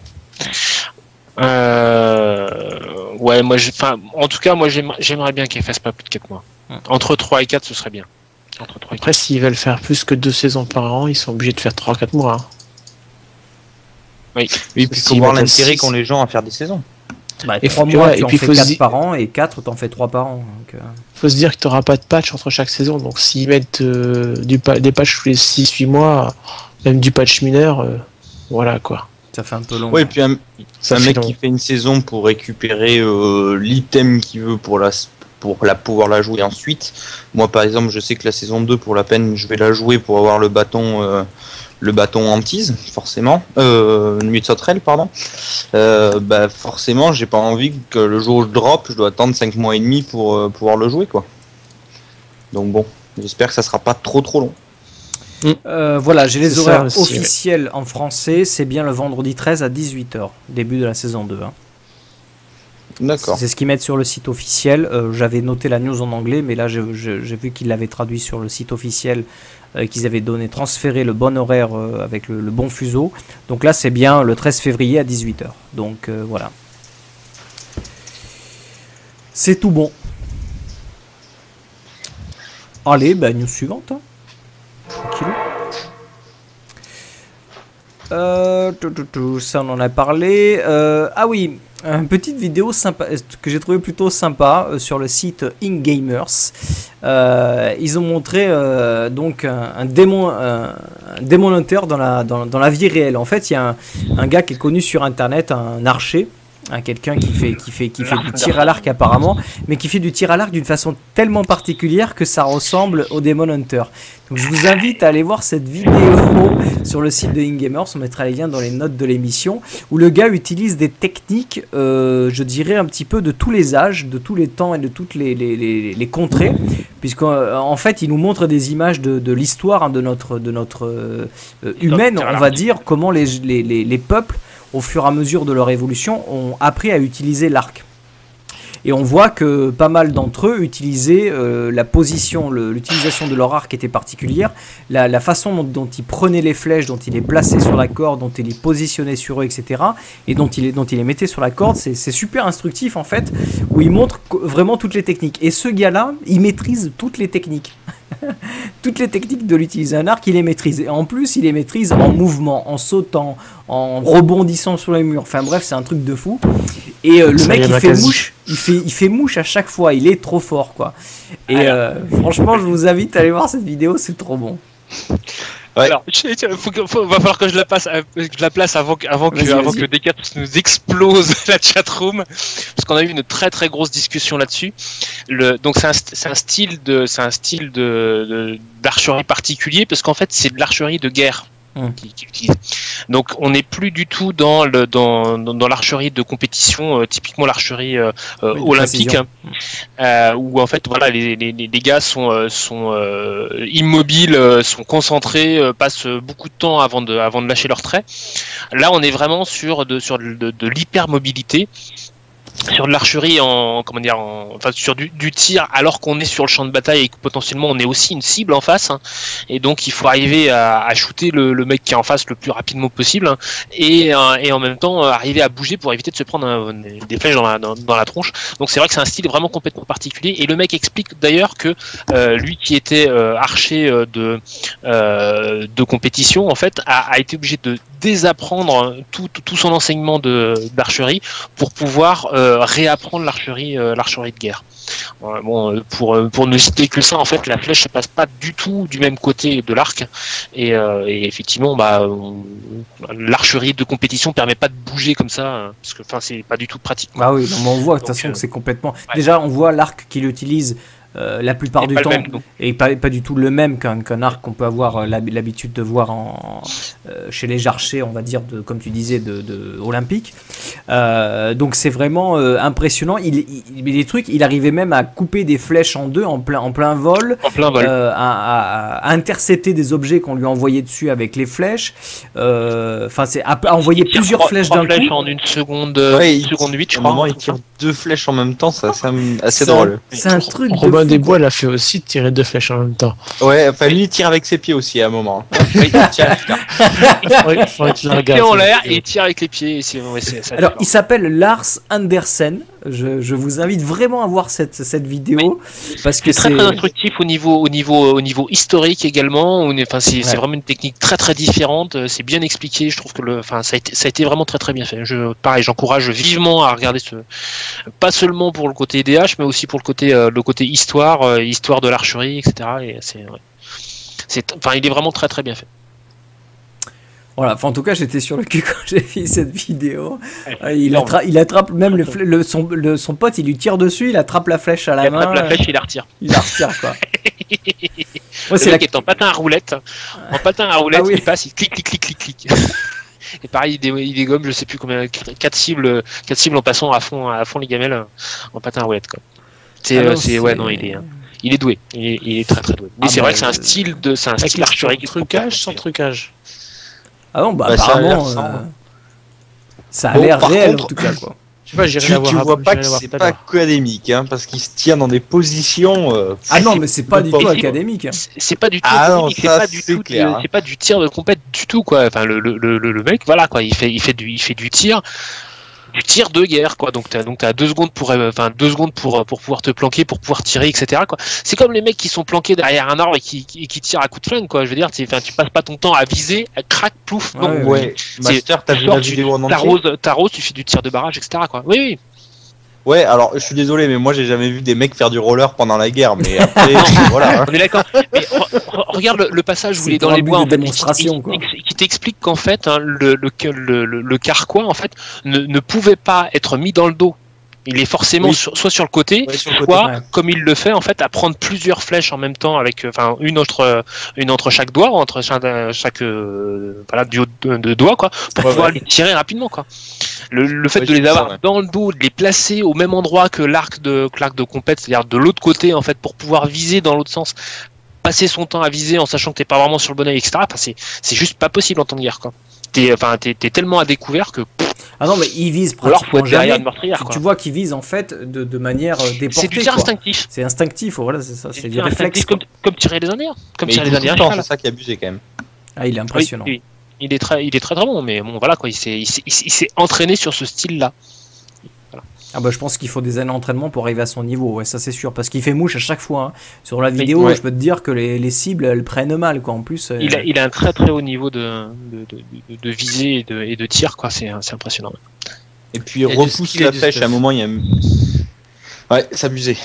Euh... Ouais, moi, j'ai- enfin, en tout cas, moi, j'aimerais j'aimerais bien qu'elle fasse pas plus de 4 mois. Entre 3 et 4, ce serait bien. Entre 3 et 4. Après, s'ils veulent faire plus que deux saisons par an, ils sont obligés de faire 3-4 mois. hein. Oui, puis il faut voir l'intérêt qu'ont les gens à faire des saisons. Bah, Et 3 faut- mois, ouais, tu et en puis fais faut se 4 dire- par an. Et 4, t'en fais 3 par an. Donc, euh, faut se dire que tu n'auras pas de patch entre chaque saison. Donc s'ils mettent euh, du pa- des patchs tous les 6-8 mois, même du patch mineur, euh, voilà quoi. ça fait un peu long. Ouais, et puis un, Ça un mec long. qui fait une saison pour récupérer euh, l'item qu'il veut pour la pour la pouvoir la jouer ensuite. Moi par exemple, je sais que la saison 2 pour la peine, je vais la jouer pour avoir le bâton euh, le bâton hantise, forcément. Euh, nuit de sauterelle, pardon. Euh, bah forcément, j'ai pas envie que le jour où je drop, je dois attendre 5 mois et demi pour euh, pouvoir le jouer quoi. Donc bon, j'espère que ça sera pas trop trop long. Euh, voilà, j'ai les horaires aussi, officiels en français. C'est bien le vendredi 13 à 18h, début de la saison 2. hein. D'accord. C'est ce qu'ils mettent sur le site officiel. Euh, J'avais noté la news en anglais, mais là j'ai vu qu'ils l'avaient traduit sur le site officiel, euh, qu'ils avaient donné, transféré le bon horaire euh, avec le, bon fuseau. Donc là c'est bien le 13 février à 18h. Donc euh, voilà. C'est tout bon. Allez, bah, news suivante. hein. Tranquillou. Euh, tout, tout, tout, ça on en a parlé. Euh, ah oui, une petite vidéo sympa que j'ai trouvé plutôt sympa euh, sur le site InGamers. Euh, ils ont montré euh, donc un, démon, un, démon hunter dans la, dans, la vie réelle. En fait, il y a un gars qui est connu sur internet, un archer. Hein, quelqu'un qui fait, qui, fait, qui fait du tir à l'arc apparemment, mais qui fait du tir à l'arc d'une façon tellement particulière que ça ressemble au Demon Hunter. Donc je vous invite à aller voir cette vidéo (laughs) sur le site de InGamers, on mettra les liens dans les notes de l'émission, où le gars utilise des techniques, euh, je dirais un petit peu de tous les âges, de tous les temps et de toutes les, les, les, les contrées, puisqu'en fait il nous montre des images de, de l'histoire hein, de notre, de notre euh, euh, humaine, on va dire, comment les, les peuples, au fur et à mesure de leur évolution, ont appris à utiliser l'arc. Et on voit que pas mal d'entre eux utilisaient euh, la position, l'utilisation de leur arc était particulière, la, façon dont, ils prenaient les flèches, dont ils les plaçaient sur la corde, dont ils les positionnaient sur eux, etc. Et dont ils, dont ils les mettaient sur la corde, c'est super instructif en fait, où il montre co- vraiment toutes les techniques. Et ce gars-là, il maîtrise toutes les techniques. (laughs) (laughs) toutes les techniques de l'utiliser un arc, il les maîtrise. Et en plus, il les maîtrise en mouvement, en sautant, en rebondissant sur les murs. Enfin bref, c'est un truc de fou. Et euh, le mec il fait mouche, il fait, il fait mouche à chaque fois, il est trop fort quoi. Et euh, franchement, je vous invite à aller voir cette vidéo, c'est trop bon. Ouais. Alors, faut- va falloir que je la passe, euh, je la place avant que, avant que, avant que Decat nous explose (laughs) la chatroom, parce qu'on a eu une très très grosse discussion là-dessus. Le, donc c'est un, un style de, c'est un style de- d'archerie particulier, parce qu'en fait c'est de l'archerie de guerre. Utilisent. Donc on n'est plus du tout dans le dans, dans, dans l'archerie de compétition, euh, typiquement l'archerie euh, euh, Oui, olympique, euh, où en fait voilà les, les, les gars sont sont immobiles, sont concentrés, passent beaucoup de temps avant de avant de lâcher leur trait. Là on est vraiment sur de sur de, de, de l'hypermobilité sur de l'archerie en comment dire en, enfin sur du, tir alors qu'on est sur le champ de bataille et que potentiellement on est aussi une cible en face hein. et donc il faut arriver à, shooter le, mec qui est en face le plus rapidement possible hein, et, euh, et en même temps euh, arriver à bouger pour éviter de se prendre des- flèches dans la, dans, la tronche donc c'est vrai que c'est un style vraiment complètement particulier et le mec explique d'ailleurs que euh, lui qui était archer de de compétition en fait a, été obligé de désapprendre tout, tout, son enseignement de d'archerie pour pouvoir réapprendre l'archerie euh, l'archerie de guerre. Ouais, bon, euh, pour euh, pour ne citer que ça, en fait, la flèche ne passe pas du tout du même côté de l'arc et, euh, et effectivement, bah, l'archerie de compétition permet pas de bouger comme ça euh, parce que enfin c'est pas du tout pratique. Ah oui, non, mais on voit de toute façon euh, que c'est complètement. Déjà, on voit l'arc qu'il utilise euh, la plupart Et du temps même, et pas, pas du tout le même qu'un qu'un arc qu'on peut avoir euh, l'hab- l'habitude de voir en, euh, chez les archers, on va dire, de, comme tu disais, de, de olympique. Euh, donc c'est vraiment euh, impressionnant. Il, les trucs, il arrivait même à couper des flèches en deux en plein, en plein vol. En plein vol. Euh, à, à- à intercepter des objets qu'on lui envoyait dessus avec les flèches. Euh, Enfin, c'est à, à envoyer Il plusieurs trois- flèches d'un coup. en une seconde, Ouais, une seconde 8, je crois. moment, il tire deux flèches en même temps, ça, c'est assez drôle. C'est un truc. de Robin fou, des quoi. Bois l'a fait aussi de tirer deux flèches en même temps. Ouais, enfin, lui, il tire avec ses pieds aussi à un moment. (laughs) La Il tire en cette l'air vidéo. et il tire avec les pieds. Alors, il s'appelle Lars Andersen. Je, je vous invite vraiment à voir cette, cette vidéo parce que C'est très très instructif au niveau au niveau au niveau historique également. Enfin c'est Ouais. vraiment une technique très très différente. euh, C'est bien expliqué. Je trouve que le enfin ça a été ça a été vraiment très très bien fait. Je pareil j'encourage vivement à regarder ce pas seulement pour le côté DH mais aussi pour le côté euh, le côté histoire euh, histoire de l'archerie etc. Et c'est ouais. c'est enfin il est vraiment très très bien fait. Voilà, enfin, en tout cas, j'étais sur le cul (laughs) quand j'ai vu cette vidéo. Euh, il, attra- il attrape même le, son, le- son pote, il lui tire dessus, il attrape la flèche à la Il main. attrape la euh, flèche il la retire. Il la retire, quoi. (laughs) Ouais, c'est la... mec est en patin à roulette. En patin à roulette, Ah oui. il passe, il clic, clic, clic, clic. Et pareil, il, dé- il dégomme, je sais plus combien, quatre cibles, quatre cibles en passant à fond, à fond les gamelles euh, en patin à roulette. Quoi. C'est, Ah ouais, non, il est, euh, il est doué. Il est, il est très très doué. Mais Ah c'est bah, vrai que c'est un style de, c'est un style qui est trucage, sans trucage. Ah non, bah, Bah, ça a apparemment, l'air sans. euh, ça a Bon, l'air par réel contre- en tout cas, quoi. Je sais pas, tu, tu après, vois pas que c'est pas académique, hein, parce qu'il se tient dans des positions. euh, Ah non, mais c'est pas du pas tout académique. hein. C'est- c'est pas du tout, Ah non, académique, c'est ça, pas du c'est tout, clair, du- hein. c'est pas du tir de compète du tout quoi. Enfin le, le, le, le mec, voilà quoi, il fait, il fait du, il fait du tir, du tir de guerre quoi. Donc t'as, donc t'as deux secondes pour, euh, enfin deux secondes pour, pour pouvoir te planquer, pour pouvoir tirer, etc. Quoi. C'est comme les mecs qui sont planqués derrière un arbre et qui, qui, qui tirent à coups de flingue quoi. Je veux dire, tu, tu passes pas ton temps à viser, à crac, plouf. Non, Ouais, Ouais, Master, t'as tu vu sors, la tu- vidéo en entier T'arroses, t'arroses, tu fais du tir de barrage, etc. Quoi. Oui, oui. Ouais, alors je suis désolé, mais moi j'ai jamais vu des mecs faire du roller pendant la guerre, mais après, (laughs) voilà. hein. On est d'accord. Mais re- re- regarde le, le passage où il est dans les bois de en fait, démonstration, qui, quoi. qui- qui t'explique qu'en fait hein, le, le, le, le, le carquois en fait ne, ne pouvait pas être mis dans le dos. Il est forcément Oui. sur- soit sur le côté, Ouais, sur le côté, soit ouais. comme il le fait en fait à prendre plusieurs flèches en même temps avec euh, enfin une entre euh, une entre chaque doigt entre chaque, chaque euh, voilà de, de doigt quoi pour Ouais, pouvoir les tirer rapidement quoi. Le, le fait de les avoir dans le dos, de les placer au même endroit que l'arc de l'arc de compète, c'est-à-dire de l'autre côté en fait pour pouvoir viser dans l'autre sens, passer son temps à viser en sachant que t'es pas vraiment sur le bon œil, etc. Enfin, c'est c'est juste pas possible en temps de guerre quoi. T'es enfin tellement à découvert que Ah non, mais il vise ou alors faut pratiquement être derrière jamais. meurtrière Tu, quoi. tu vois qu'il vise en fait de, de manière euh, C'est déportée. du tir instinctif. C'est instinctif, voilà, c'est ça, c'est C'est du réflexe. comme, comme tirer les Indiens, comme Mais tirer les Indiens. c'est ça qui est abusé quand même. Ah, il est impressionnant. Oui, oui. Il est très, il est très très bon, mais bon voilà quoi, il s'est, il s'est, il s'est- il s'est entraîné sur ce style-là. Ah bah je pense qu'il faut des années d'entraînement pour arriver à son niveau, ouais, ça c'est sûr, parce qu'il fait mouche à chaque fois. hein. Sur la vidéo, ouais. je peux te dire que les, les cibles, elles prennent mal, quoi. En plus, euh, Il a, il a un très très haut niveau de, de, de, de- de visée et de, et de tir, quoi. C'est, c'est impressionnant. Et puis repousse la pêche. stuff. À un moment, il y a. Ouais, s'abuser.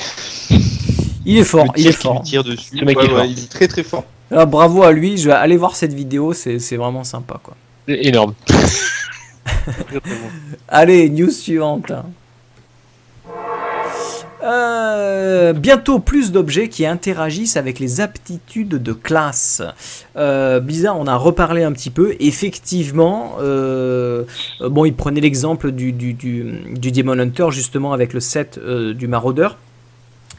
Il est fort, il est fort. tire dessus. Ce mec Ouais, est ouais, fort. il est très très fort. Alors, bravo à lui, je vais aller voir cette vidéo, c'est c'est vraiment sympa quoi. Énorme. (laughs) Allez, news suivante. Euh, bientôt plus d'objets qui interagissent avec les aptitudes de classe. Euh, Blizzard, on a reparlé un petit peu. Effectivement, euh, bon, il prenait l'exemple du, du, du, du Demon Hunter justement avec le set euh, du Maraudeur.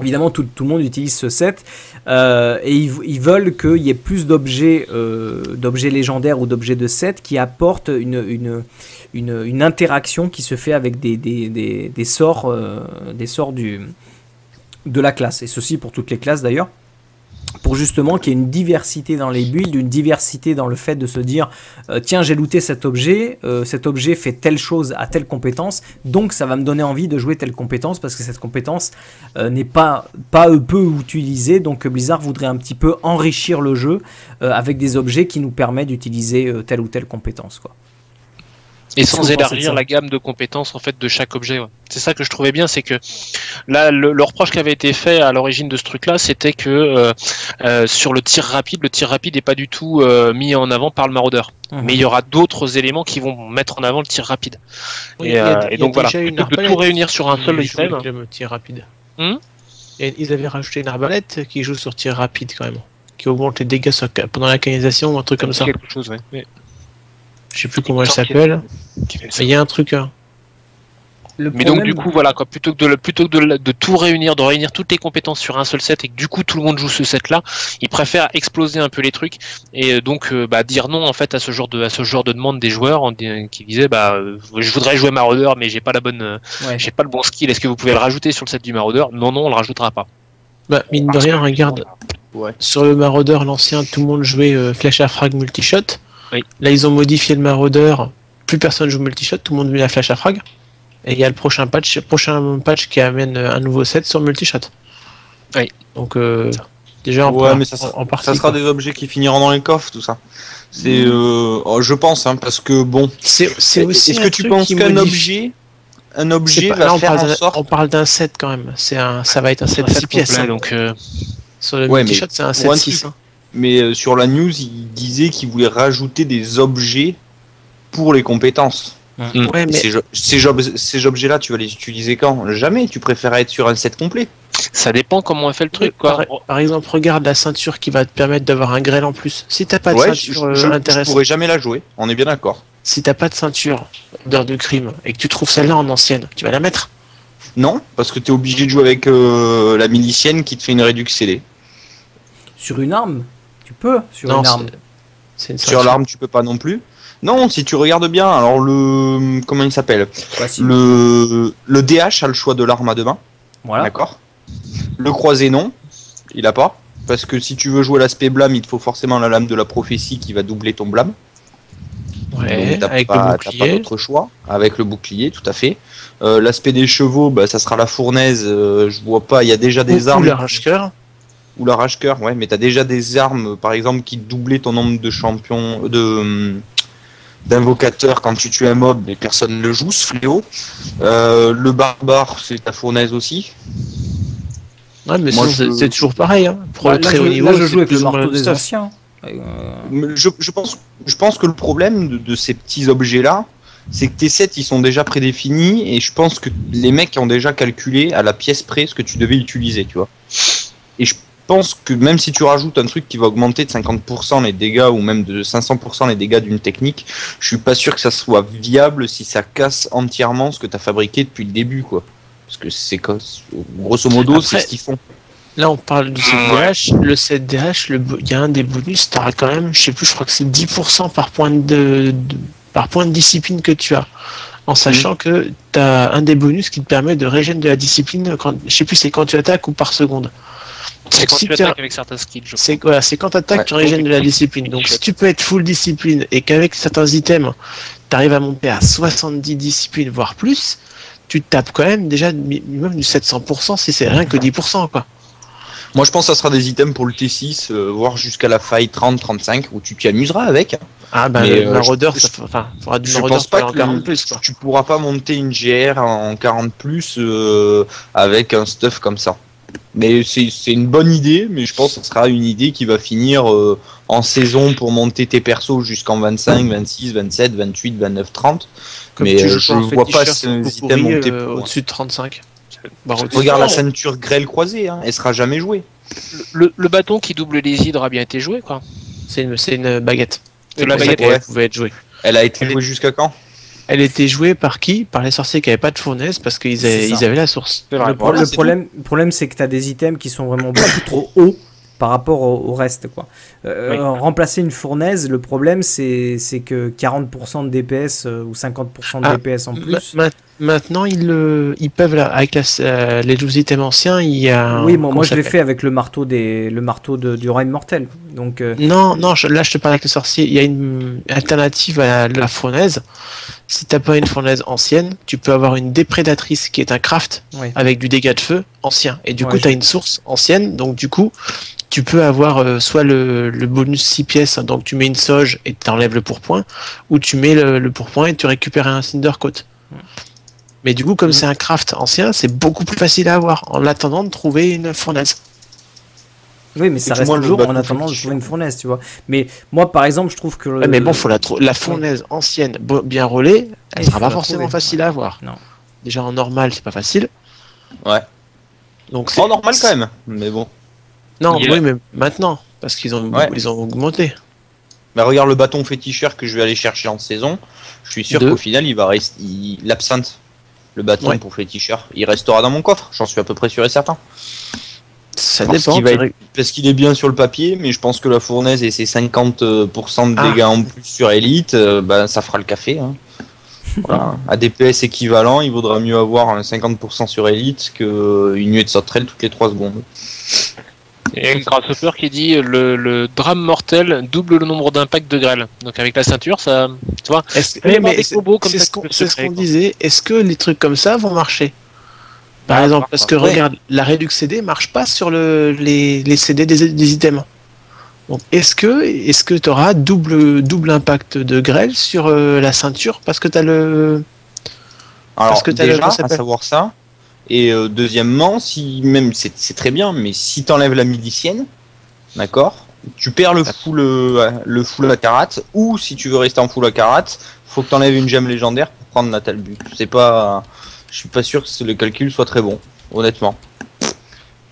Évidemment, tout, le monde utilise ce set euh, et ils, veulent qu'il y ait plus d'objets, euh, d'objets légendaires ou d'objets de set qui apportent une, interaction qui se fait avec des, sorts, euh, de la classe. Et ceci pour toutes les classes d'ailleurs. Pour justement qu'il y ait une diversité dans les builds, une diversité dans le fait de se dire euh, tiens, j'ai looté cet objet, euh, cet objet fait telle chose à telle compétence, donc ça va me donner envie de jouer telle compétence parce que cette compétence euh, n'est pas, pas peu utilisée. Donc Blizzard voudrait un petit peu enrichir le jeu avec des objets qui nous permettent d'utiliser telle ou telle compétence. Quoi. Et sans élargir la gamme de compétences en fait de chaque objet. ouais. C'est ça que je trouvais bien, c'est que là le, le reproche qui avait été fait à l'origine de ce truc-là, c'était que euh, euh, sur le tir rapide, le tir rapide n'est pas du tout euh, mis en avant par le maraudeur. Mhm. Mais il y aura d'autres éléments qui vont mettre en avant le tir rapide. Oui, Et, a- euh, donc voilà, plutôt que de tout réunir sur un seul item. le tir rapide. Hmm Et ils avaient rajouté une arbalète qui joue sur tir rapide quand même, qui augmente les dégâts sur- pendant la canalisation ou un truc comme ça. Quelque chose, ouais. Ouais. Je sais plus comment elle s'appelle. il y a un truc. hein. Le Mais donc du coup voilà quoi, plutôt que de plutôt que de, tout réunir, de réunir toutes les compétences sur un seul set et que du coup tout le monde joue ce set là, ils préfèrent exploser un peu les trucs et euh, donc euh, bah, dire non en fait à ce genre de à ce genre de demande des joueurs en qui disaient bah euh, je voudrais jouer Marauder mais j'ai pas la bonne euh, Ouais. j'ai pas le bon skill, est-ce que vous pouvez le rajouter sur le set du Marauder? Non non on le rajoutera pas. Bah, mine de rien, regarde. Ouais. Sur le Marauder, l'ancien, tout le monde jouait euh, flèche à frag multishot. Oui. Là, ils ont modifié le Marauder. Plus personne joue multishot, tout le monde met la flèche à frag. Et il y a le prochain patch, prochain patch qui amène un nouveau set sur multishot. Oui. Donc, euh, déjà, en, Ouais, par- mais ça sera, en, en partie. ça sera quoi. des objets qui finiront dans les coffres, tout ça. C'est, euh, oh, je pense, hein, parce que bon. C'est c'est aussi. Est-ce un que tu penses qu'un modifie- objet, un objet pas- va là, on faire parle en d'un- sorte on parle d'un set quand même. C'est un, ça va être un set Un set 6 pièces. complet, hein. donc euh, Sur le Ouais, multishot, c'est un set one 6. truc. Mais euh, sur la news, il disait qu'il voulait rajouter des objets pour les compétences. Ouais, mais Ces, jo- ces, ob- ces objets-là, tu vas les utiliser quand? Jamais. Tu préfères être sur un set complet. ça dépend comment on fait le truc par, quoi. par exemple, regarde la ceinture qui va te permettre d'avoir un grêle en plus. Si t'as pas de ouais, ceinture je- euh, je intéressante, pourrais jamais la jouer. On est bien d'accord. si t'as pas de ceinture d'heure de crime et que tu trouves celle-là en ancienne, tu vas la mettre? Non, parce que tu es obligé de jouer avec euh, la milicienne qui te fait une réduction CD. Sur une arme? Tu peux sur non, une arme. c'est- c'est une Sur l'arme, tu peux pas non plus. Non, si tu regardes bien, alors le. Comment il s'appelle? Si. le, le DH a le choix de l'arme à deux mains. Voilà. D'accord Le croisé, non. Il a pas. Parce que si tu veux jouer l'aspect blâme, il te faut forcément la lame de la prophétie qui va doubler ton blâme. Ouais, avec pas, le t'as pas bouclier. d'autre choix. Avec le bouclier, tout à fait. Euh, l'aspect des chevaux, bah, ça sera la fournaise. euh, je vois pas, il y a déjà des Ou- armes. l'arrache-cœur. Ou l'arrache-cœur, ouais, mais t'as déjà des armes, par exemple, qui doublaient ton nombre de champions, de hum, d'invocateurs quand tu tues un mob, mais personne ne le joue, ce fléau. Euh, le barbare, c'est ta fournaise aussi. Ouais, mais je- c'est toujours pareil. Hein. Pour Bah, le très je, haut là, niveau, je joue avec le marteau des anciens. Euh, je pense, je pense que le problème de, de ces petits objets-là, c'est que tes sets, ils sont déjà prédéfinis, et je pense que les mecs ont déjà calculé à la pièce près ce que tu devais utiliser, tu vois. Et je pense que même si tu rajoutes un truc qui va augmenter de 50% les dégâts, ou même de 500% les dégâts d'une technique, je suis pas sûr que ça soit viable si ça casse entièrement ce que tu as fabriqué depuis le début, quoi. Parce que c'est quoi Grosso modo, c'est ce qu'ils font. Là, on parle du set DH. Le set DH, le bo- il y a un des bonus, t'auras quand même, je sais plus, je crois que c'est 10% par point de, de- par point de discipline que tu as. En sachant Mhm. que tu as un des bonus qui te permet de régénérer de la discipline, quand, je sais plus, c'est quand tu attaques ou par seconde. C'est quand si tu attaques avec certains skills. je C'est voilà, quand tu attaques, Ouais. tu régènes de la discipline. Donc si tu peux être full discipline et qu'avec certains items, tu arrives à monter à 70 disciplines, voire plus, tu te tapes quand même déjà mi- minimum du 700% si c'est rien que 10%. Quoi. Moi, je pense que ça sera des items pour le T6, euh, voire jusqu'à la faille 30-35, où tu t'y amuseras avec. Ah bah Mais, le euh, maraudeur, je- ça, enfin, faudra du Je pense pas en que 40 plus quoi. tu pourras pas monter une GR en 40 plus euh, avec un stuff comme ça. Mais c'est c'est une bonne idée, mais je pense que ce sera une idée qui va finir euh, en saison pour monter tes persos jusqu'en 25, 26, 27, 28, 29, 30. Comme mais tu euh, je en vois pas ces c'est items montés euh, pour. au-dessus de 35. Bah. Regarde la ceinture grêle croisée, hein, elle sera jamais jouée. Le, le bâton qui double les hydres a bien été joué, quoi. C'est une, c'est une baguette. Euh, C'est la baguette, ouais. pouvait être jouée. Elle a été Elle est- jouée jusqu'à quand? Elle était jouée par qui? Par les sorciers qui avaient pas de fournaise parce qu'ils avaient, ça. ils avaient la source. Le, pro- voilà, le c'est problème, le problème, c'est que tu as des items qui sont vraiment beaucoup trop hauts par rapport au, au reste. Quoi. Euh, Oui. Remplacer une fournaise, le problème, c'est que 40% de DPS euh, ou 50% de Ah, DPS en plus. Ma- maintenant, ils, le- ils peuvent, avec la- euh, les 12 items anciens, il y a. oui, moi, je l'ai fait avec le marteau, des, le marteau de, du Reine Mortel. Donc, euh, Non, non, je- là je te parle avec le sorcier. Il y a une alternative à la fournaise. Si t'as pas une fournaise ancienne, tu peux avoir une déprédatrice qui est un craft avec du dégât de feu ancien. Et du Ouais, coup, tu as une source ancienne. Donc, du coup, tu peux avoir euh, soit le, le bonus 6 pièces, donc tu mets une sauge et tu enlèves le pourpoint, ou tu mets le, le pourpoint et tu récupères un Cindercoat. Mais du coup, comme Mm. c'est un craft ancien, c'est beaucoup plus facile à avoir en attendant de trouver une fournaise. Oui, mais ça reste toujours en attendant de trouver une fournaise, tu vois. Mais moi, par exemple, je trouve que. le- Ouais, mais bon, faut la, trou- la fournaise ancienne bien relais, elle Il sera pas forcément trouver, facile à avoir. Non. Déjà en normal, c'est pas facile. Ouais. Donc c'est En normal quand même, mais bon. Non, oui, mais maintenant, parce qu'ils ont, Ouais. ils ont augmenté. Bah regarde le bâton féticheur que je vais aller chercher en saison. Je suis sûr qu'au final, il va rester. il- L'absinthe, le bâton Ouais. pour féticheur, il restera dans mon coffre. J'en suis à peu près sûr et certain. Ça Parce dépend. va être- Parce qu'il est bien sur le papier, mais je pense que la fournaise et ses 50% de Ah. dégâts en plus sur Elite, euh, bah, ça fera le café. Hein. (laughs) Voilà. À DPS équivalent, il vaudra mieux avoir un 50% sur Elite qu'une nuée de sauterelle toutes les 3 secondes. Et Grasshopper qui dit le, le drame mortel double le nombre d'impacts de grêle. Donc avec la ceinture, ça. Tu vois y c'est ce qu'on ce quoi. disait. Est-ce que les trucs comme ça vont marcher? Par Bah, exemple, par- parce que ouais. regarde, la Redux CD marche pas sur le, les, les CD des, des items. Donc, est-ce que est-ce que tu auras double double impact de grêle sur euh, la ceinture parce que tu as le Alors, Parce que t'as le- déjà, ça à savoir ça. Et euh, deuxièmement, si même c'est c'est très bien, mais si t'enlèves la milicienne, d'accord, tu perds le full euh, le full à karate, ou si tu veux rester en full à karate, faut que t'enlèves une gemme légendaire pour prendre la talbut. C'est pas, je suis pas sûr que le calcul soit très bon, honnêtement.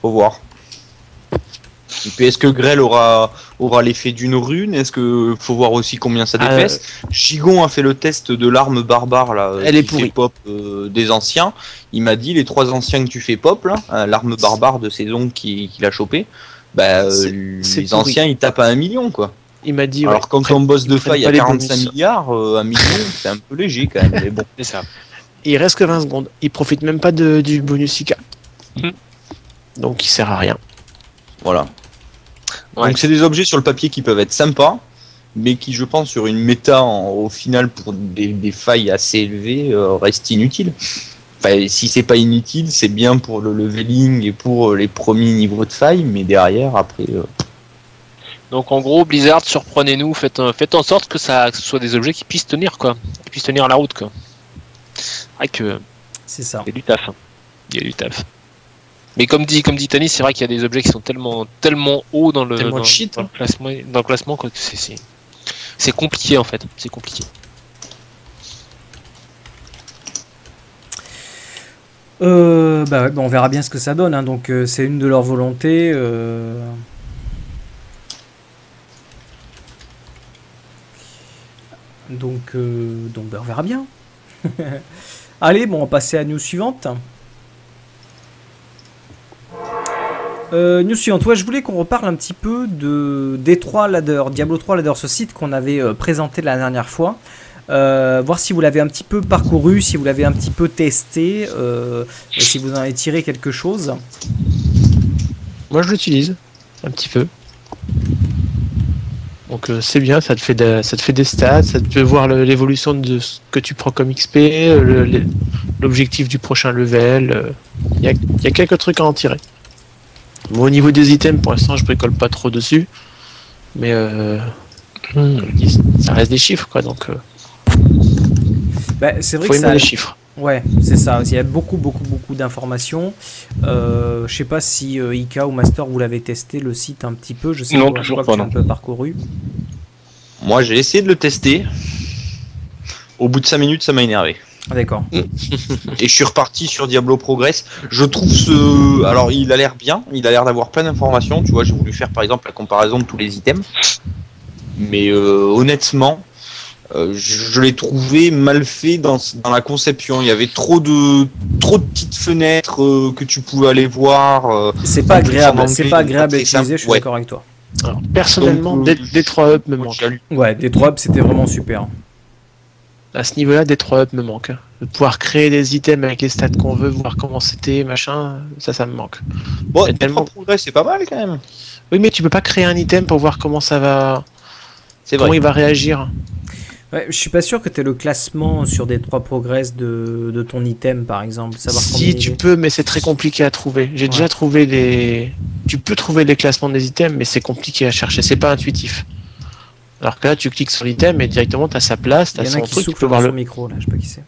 Faut voir. Et puis est-ce que Grell aura aura l'effet d'une rune? Est-ce que faut voir aussi combien ça Ah, DPS Gigon a fait le test de l'arme barbare là. Elle qui est pourrie. pop euh, des anciens. Il m'a dit les trois anciens que tu fais pop là, euh, l'arme barbare de saison qui- qu'il a chopé. Bah, euh, les pourri. anciens ils tapent à un million quoi. Il m'a dit. Alors ouais, quand ils prennent- ton boss de faille les 45 bonus. milliards, euh, un million (laughs) c'est un peu léger quand même. Mais bon. C'est ça. Il reste que 20 secondes. Il profite même pas de, du bonus IK. Mhm. Donc il sert à rien. Voilà. Ouais. Donc c'est des objets sur le papier qui peuvent être sympas, mais qui je pense sur une méta en- au final pour des, des failles assez élevées euh, restent inutiles. Enfin, si c'est pas inutile, c'est bien pour le leveling et pour euh, les premiers niveaux de failles, mais derrière après. euh, Donc en gros, Blizzard, surprenez-nous, faites, faites en sorte que, ça, que ce soit des objets qui puissent tenir, quoi. Qui puissent tenir la route, quoi. C'est vrai que C'est ça. il y a du taf. hein. Il y a du taf. Mais comme dit, comme dit Tani, c'est vrai qu'il y a des objets qui sont tellement, tellement hauts dans le, Tellement dans, cheat, dans le hein. classement, dans le classement quoi, que c'est, c'est, c'est compliqué en fait. C'est compliqué. Euh, bah on verra bien ce que ça donne. hein. Donc euh, c'est une de leurs volontés. euh. Donc, euh, donc bah, on verra bien. (laughs) Allez, bon, on va passer à la news suivante. Euh, news suivante. Ouais, je voulais qu'on reparle un petit peu de D3 Ladder, Diablo 3 Ladder, ce site qu'on avait euh, présenté la dernière fois. Euh, voir si vous l'avez un petit peu parcouru, si vous l'avez un petit peu testé, euh, et si vous en avez tiré quelque chose. Moi je l'utilise un petit peu. Donc euh, c'est bien, ça te fait ça te fait des stats, ça te fait voir l'évolution de ce que tu prends comme XP, euh, l'objectif du prochain level. Il y a quelques trucs à en tirer. Bon, au niveau des items, pour l'instant je bricole pas trop dessus, mais euh, Hmm, Ça reste des chiffres, quoi. Donc, euh, Bah, c'est vrai faut que ça. les chiffres. Ouais, c'est ça. Il y a beaucoup, beaucoup, beaucoup d'informations. Euh, je sais pas si euh, Ika ou Master vous l'avez testé le site un petit peu. Je sais Non, que- je toujours crois que pas, un peu parcouru. Moi, j'ai essayé de le tester. Au bout de 5 minutes, ça m'a énervé. Ah, D'accord. Et je suis reparti sur Diablo Progress. Je trouve ce. Alors, il a l'air bien. Il a l'air d'avoir plein d'informations. Tu vois, j'ai voulu faire par exemple la comparaison de tous les items. Mais euh, honnêtement, euh, je, je l'ai trouvé mal fait dans, dans la conception. Il y avait trop de trop de petites fenêtres euh, que tu pouvais aller voir. euh, C'est pas agréable. C'est pas agréable à utiliser. Je suis Ouais. d'accord avec toi. Alors, personnellement, Donc, euh, D- D3 Up me manque. Ouais, des drops, c'était vraiment super. À ce niveau-là, D3 Up me manque. De pouvoir créer des items avec les stats qu'on veut, voir comment c'était, machin, ça, ça me manque. Bon, tellement- Progress, c'est pas mal quand même. Oui, mais tu peux pas créer un item pour voir comment ça va, C'est comment il va réagir. Ouais, je suis pas sûr que tu aies le classement sur des trois progress de, de ton item, par exemple. Savoir Si tu est. peux, mais c'est très compliqué à trouver. J'ai Ouais. déjà trouvé les. Tu peux trouver les classements des items, mais c'est compliqué à chercher. C'est pas intuitif. Alors que là, tu cliques sur l'item et directement, tu as sa place, tu as son truc, tu peux, voir le, micro, là. Je sais pas qui c'est.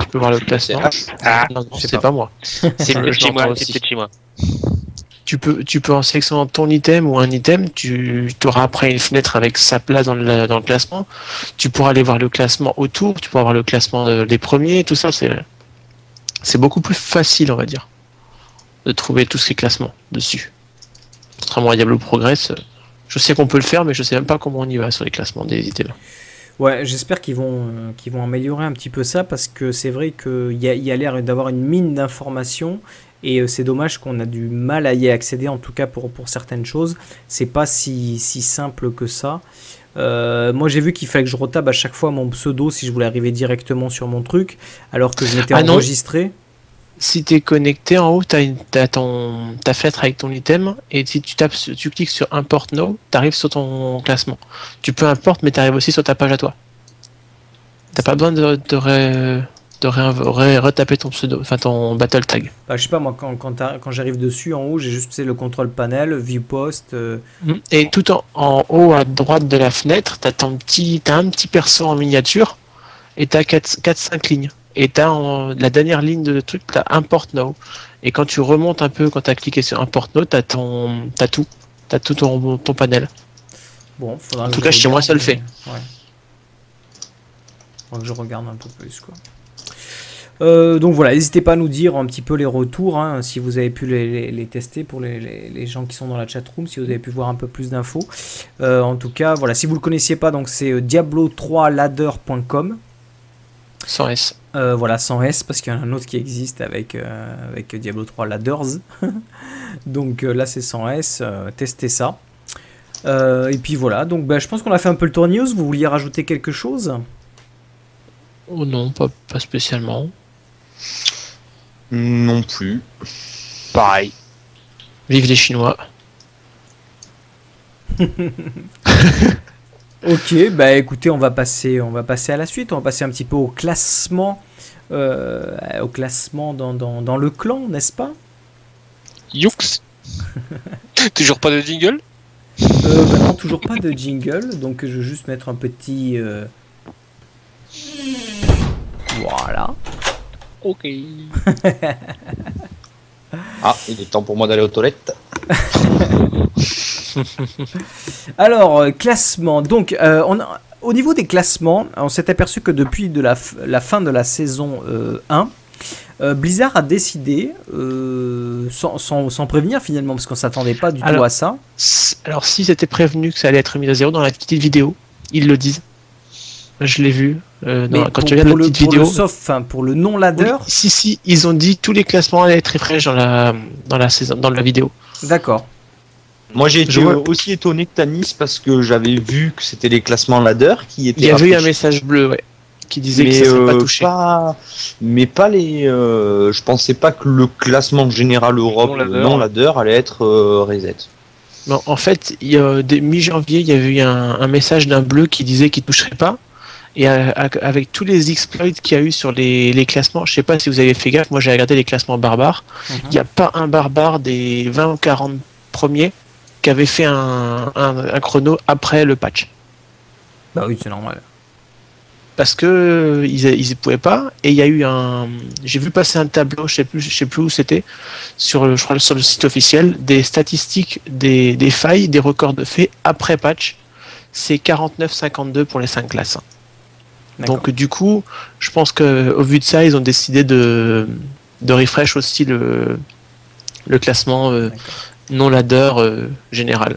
tu peux voir le classement. Ah, non, non, c'est pas. pas moi. (laughs) c'est chez moi. aussi. C'est chez moi. Tu peux, tu peux en sélectionnant ton item ou un item, tu auras après une fenêtre avec sa place dans le, dans le classement. Tu pourras aller voir le classement autour, tu pourras voir le classement euh, des premiers, tout ça, c'est, c'est beaucoup plus facile, on va dire, de trouver tous ces classements dessus. Contrairement à Diablo Progress, euh, je sais qu'on peut le faire, mais je sais même pas comment on y va sur les classements des items. Ouais, j'espère qu'ils vont, euh, qu'ils vont améliorer un petit peu ça parce que c'est vrai qu'il y a, y a l'air d'avoir une mine d'informations et euh, c'est dommage qu'on a du mal à y accéder, en tout cas pour, pour certaines choses. C'est pas si, si simple que ça. Euh, moi j'ai vu qu'il fallait que je retape à chaque fois mon pseudo si je voulais arriver directement sur mon truc alors que je m'étais Ah non. Si tu es connecté en haut, tu as, ta fenêtre avec ton item, et si tu, tapes, tu cliques sur Import Now, tu arrives sur ton classement. Tu peux import, mais tu arrives aussi sur ta page à toi. T'as pas besoin de, de, ré- de ré- ré- retaper ton pseudo, enfin ton battle tag. Bah, je sais pas moi quand, quand, t'as- quand j'arrive dessus en haut j'ai juste le contrôle panel, view post. euh, Et tout en, en haut à droite de la fenêtre, tu as, ton petit, t'as un petit perso en miniature, et tu as 4-5 lignes. Et tu as la dernière ligne de truc, tu as Import Now. Et quand tu remontes un peu, quand tu as cliqué sur Import Now, tu as, tout. Tu as tout ton, ton panel. Bon, faudra En tout cas, chez moi, ça le Ouais. Faudra que je regarde un peu plus, quoi. Euh, donc voilà, n'hésitez pas à nous dire un petit peu les retours, hein, si vous avez pu les, les- les tester pour les, les- gens qui sont dans la chatroom, si vous avez pu voir un peu plus d'infos. Euh, en tout cas, voilà, si vous le connaissiez pas, donc c'est euh, diablo3ladder.com. Sans S. Euh, voilà, sans S, parce qu'il y en a un autre qui existe avec, euh, avec Diablo 3 Ladders. (laughs) donc euh, là, c'est sans S. euh, testez ça. Euh, et puis voilà, donc bah, je pense qu'on a fait un peu le tour news. Vous vouliez rajouter quelque chose? Oh non, pas, pas spécialement. Non plus. Pareil. Vive les Chinois. (laughs) Ok, bah écoutez, on va passer, on va passer à la suite. On va passer un petit peu au classement, euh, au classement dans, dans, dans le clan, n'est-ce pas? Youx (laughs) Toujours pas de jingle? Euh, bah non, toujours pas de jingle, donc je vais juste mettre un petit. euh, Voilà. Ok. (laughs) Ah, il est temps pour moi d'aller aux toilettes. (laughs) (laughs) Alors, euh, classement. Donc, euh, on a- au niveau des classements, on s'est aperçu que depuis de la, fin de la saison euh, 1, euh, Blizzard a décidé, euh, sans, sans- sans prévenir finalement, parce qu'on s'attendait pas du tout à ça. Alors, si c'était prévenu que ça allait être mis à zéro dans la petite vidéo, ils le disent. Je l'ai vu. euh, Mais quand pour, tu regardes la le, petite vidéo. le soft, enfin, pour le non ladder, Oui, si, si, ils ont dit tous les classements allaient être refresh dans la, dans la saison, dans la vidéo. d'accord. Moi j'ai été vois- aussi étonné que Tanis parce que j'avais vu que c'était les classements ladder qui étaient Il y avait eu un message bleu, ouais, qui disait mais que ça euh, pas touché. pas- mais pas les euh, je pensais pas que le classement général Europe Non ladder. non ladder allait être euh, reset. Non, en fait, il y a, dès mi-janvier, il y avait eu un, un message d'un bleu qui disait qu'il toucherait pas. Et euh, avec tous les exploits qu'il y a eu sur les, les classements, je sais pas si vous avez fait gaffe, moi j'ai regardé les classements barbares. Mhm. Il n'y a pas un barbare des 20 ou 40 premiers qui avait fait un, un- un chrono après le patch. Bah oui, c'est normal. parce que ils, ils pouvaient pas et il y a eu un j'ai vu passer un tableau je sais plus je sais plus où c'était sur le je crois sur le site officiel des statistiques des, des failles des records de faits après patch c'est 49-52 pour les 5 classes donc du coup je pense que au vu de ça ils ont décidé de de refresh aussi le le classement euh. Non ladder euh, général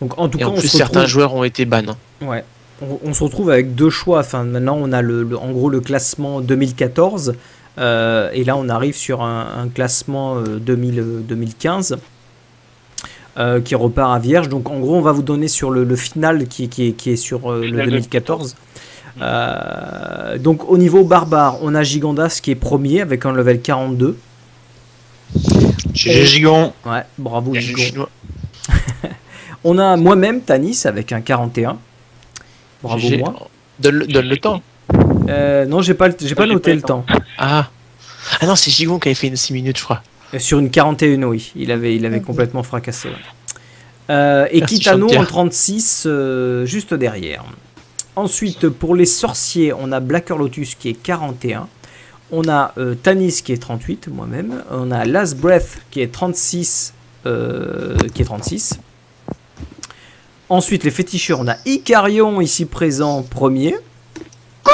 Donc en tout et cas, en on plus se certains retrouve- joueurs ont été ban Ouais. On, on se retrouve avec deux choix. Enfin, maintenant, on a le, le- en gros le classement 2014. euh, et là, on arrive sur un, un classement euh, 2000, euh, 2015 euh, qui repart à vierge. Donc, en gros, on va vous donner sur le, le final qui, qui est, qui est sur euh, le Final 2014. Euh, donc, au niveau barbare, on a Gigandas qui est premier avec un level 42. GG Gigon. Ouais, bravo Gigon. (laughs) On a moi-même Tanis avec un 41. Bravo moi. donne, le- donne le temps Euh, non, j'ai pas, j'ai pas j'ai noté pas le temps. temps. Ah. Ah non, c'est Gigon qui avait fait une 6 minutes, je crois. Euh, Sur une 41, oui. Il avait, il avait complètement fracassé. ouais. Euh, et Merci, Kitano en 36, euh, juste derrière. Ensuite, pour les sorciers, on a Blacker Lotus qui est 41. On a euh, Tanis qui est 38, moi-même. On a Last Breath qui est 36. euh, qui est 36. Ensuite, les féticheurs, on a Icarion ici présent, premier,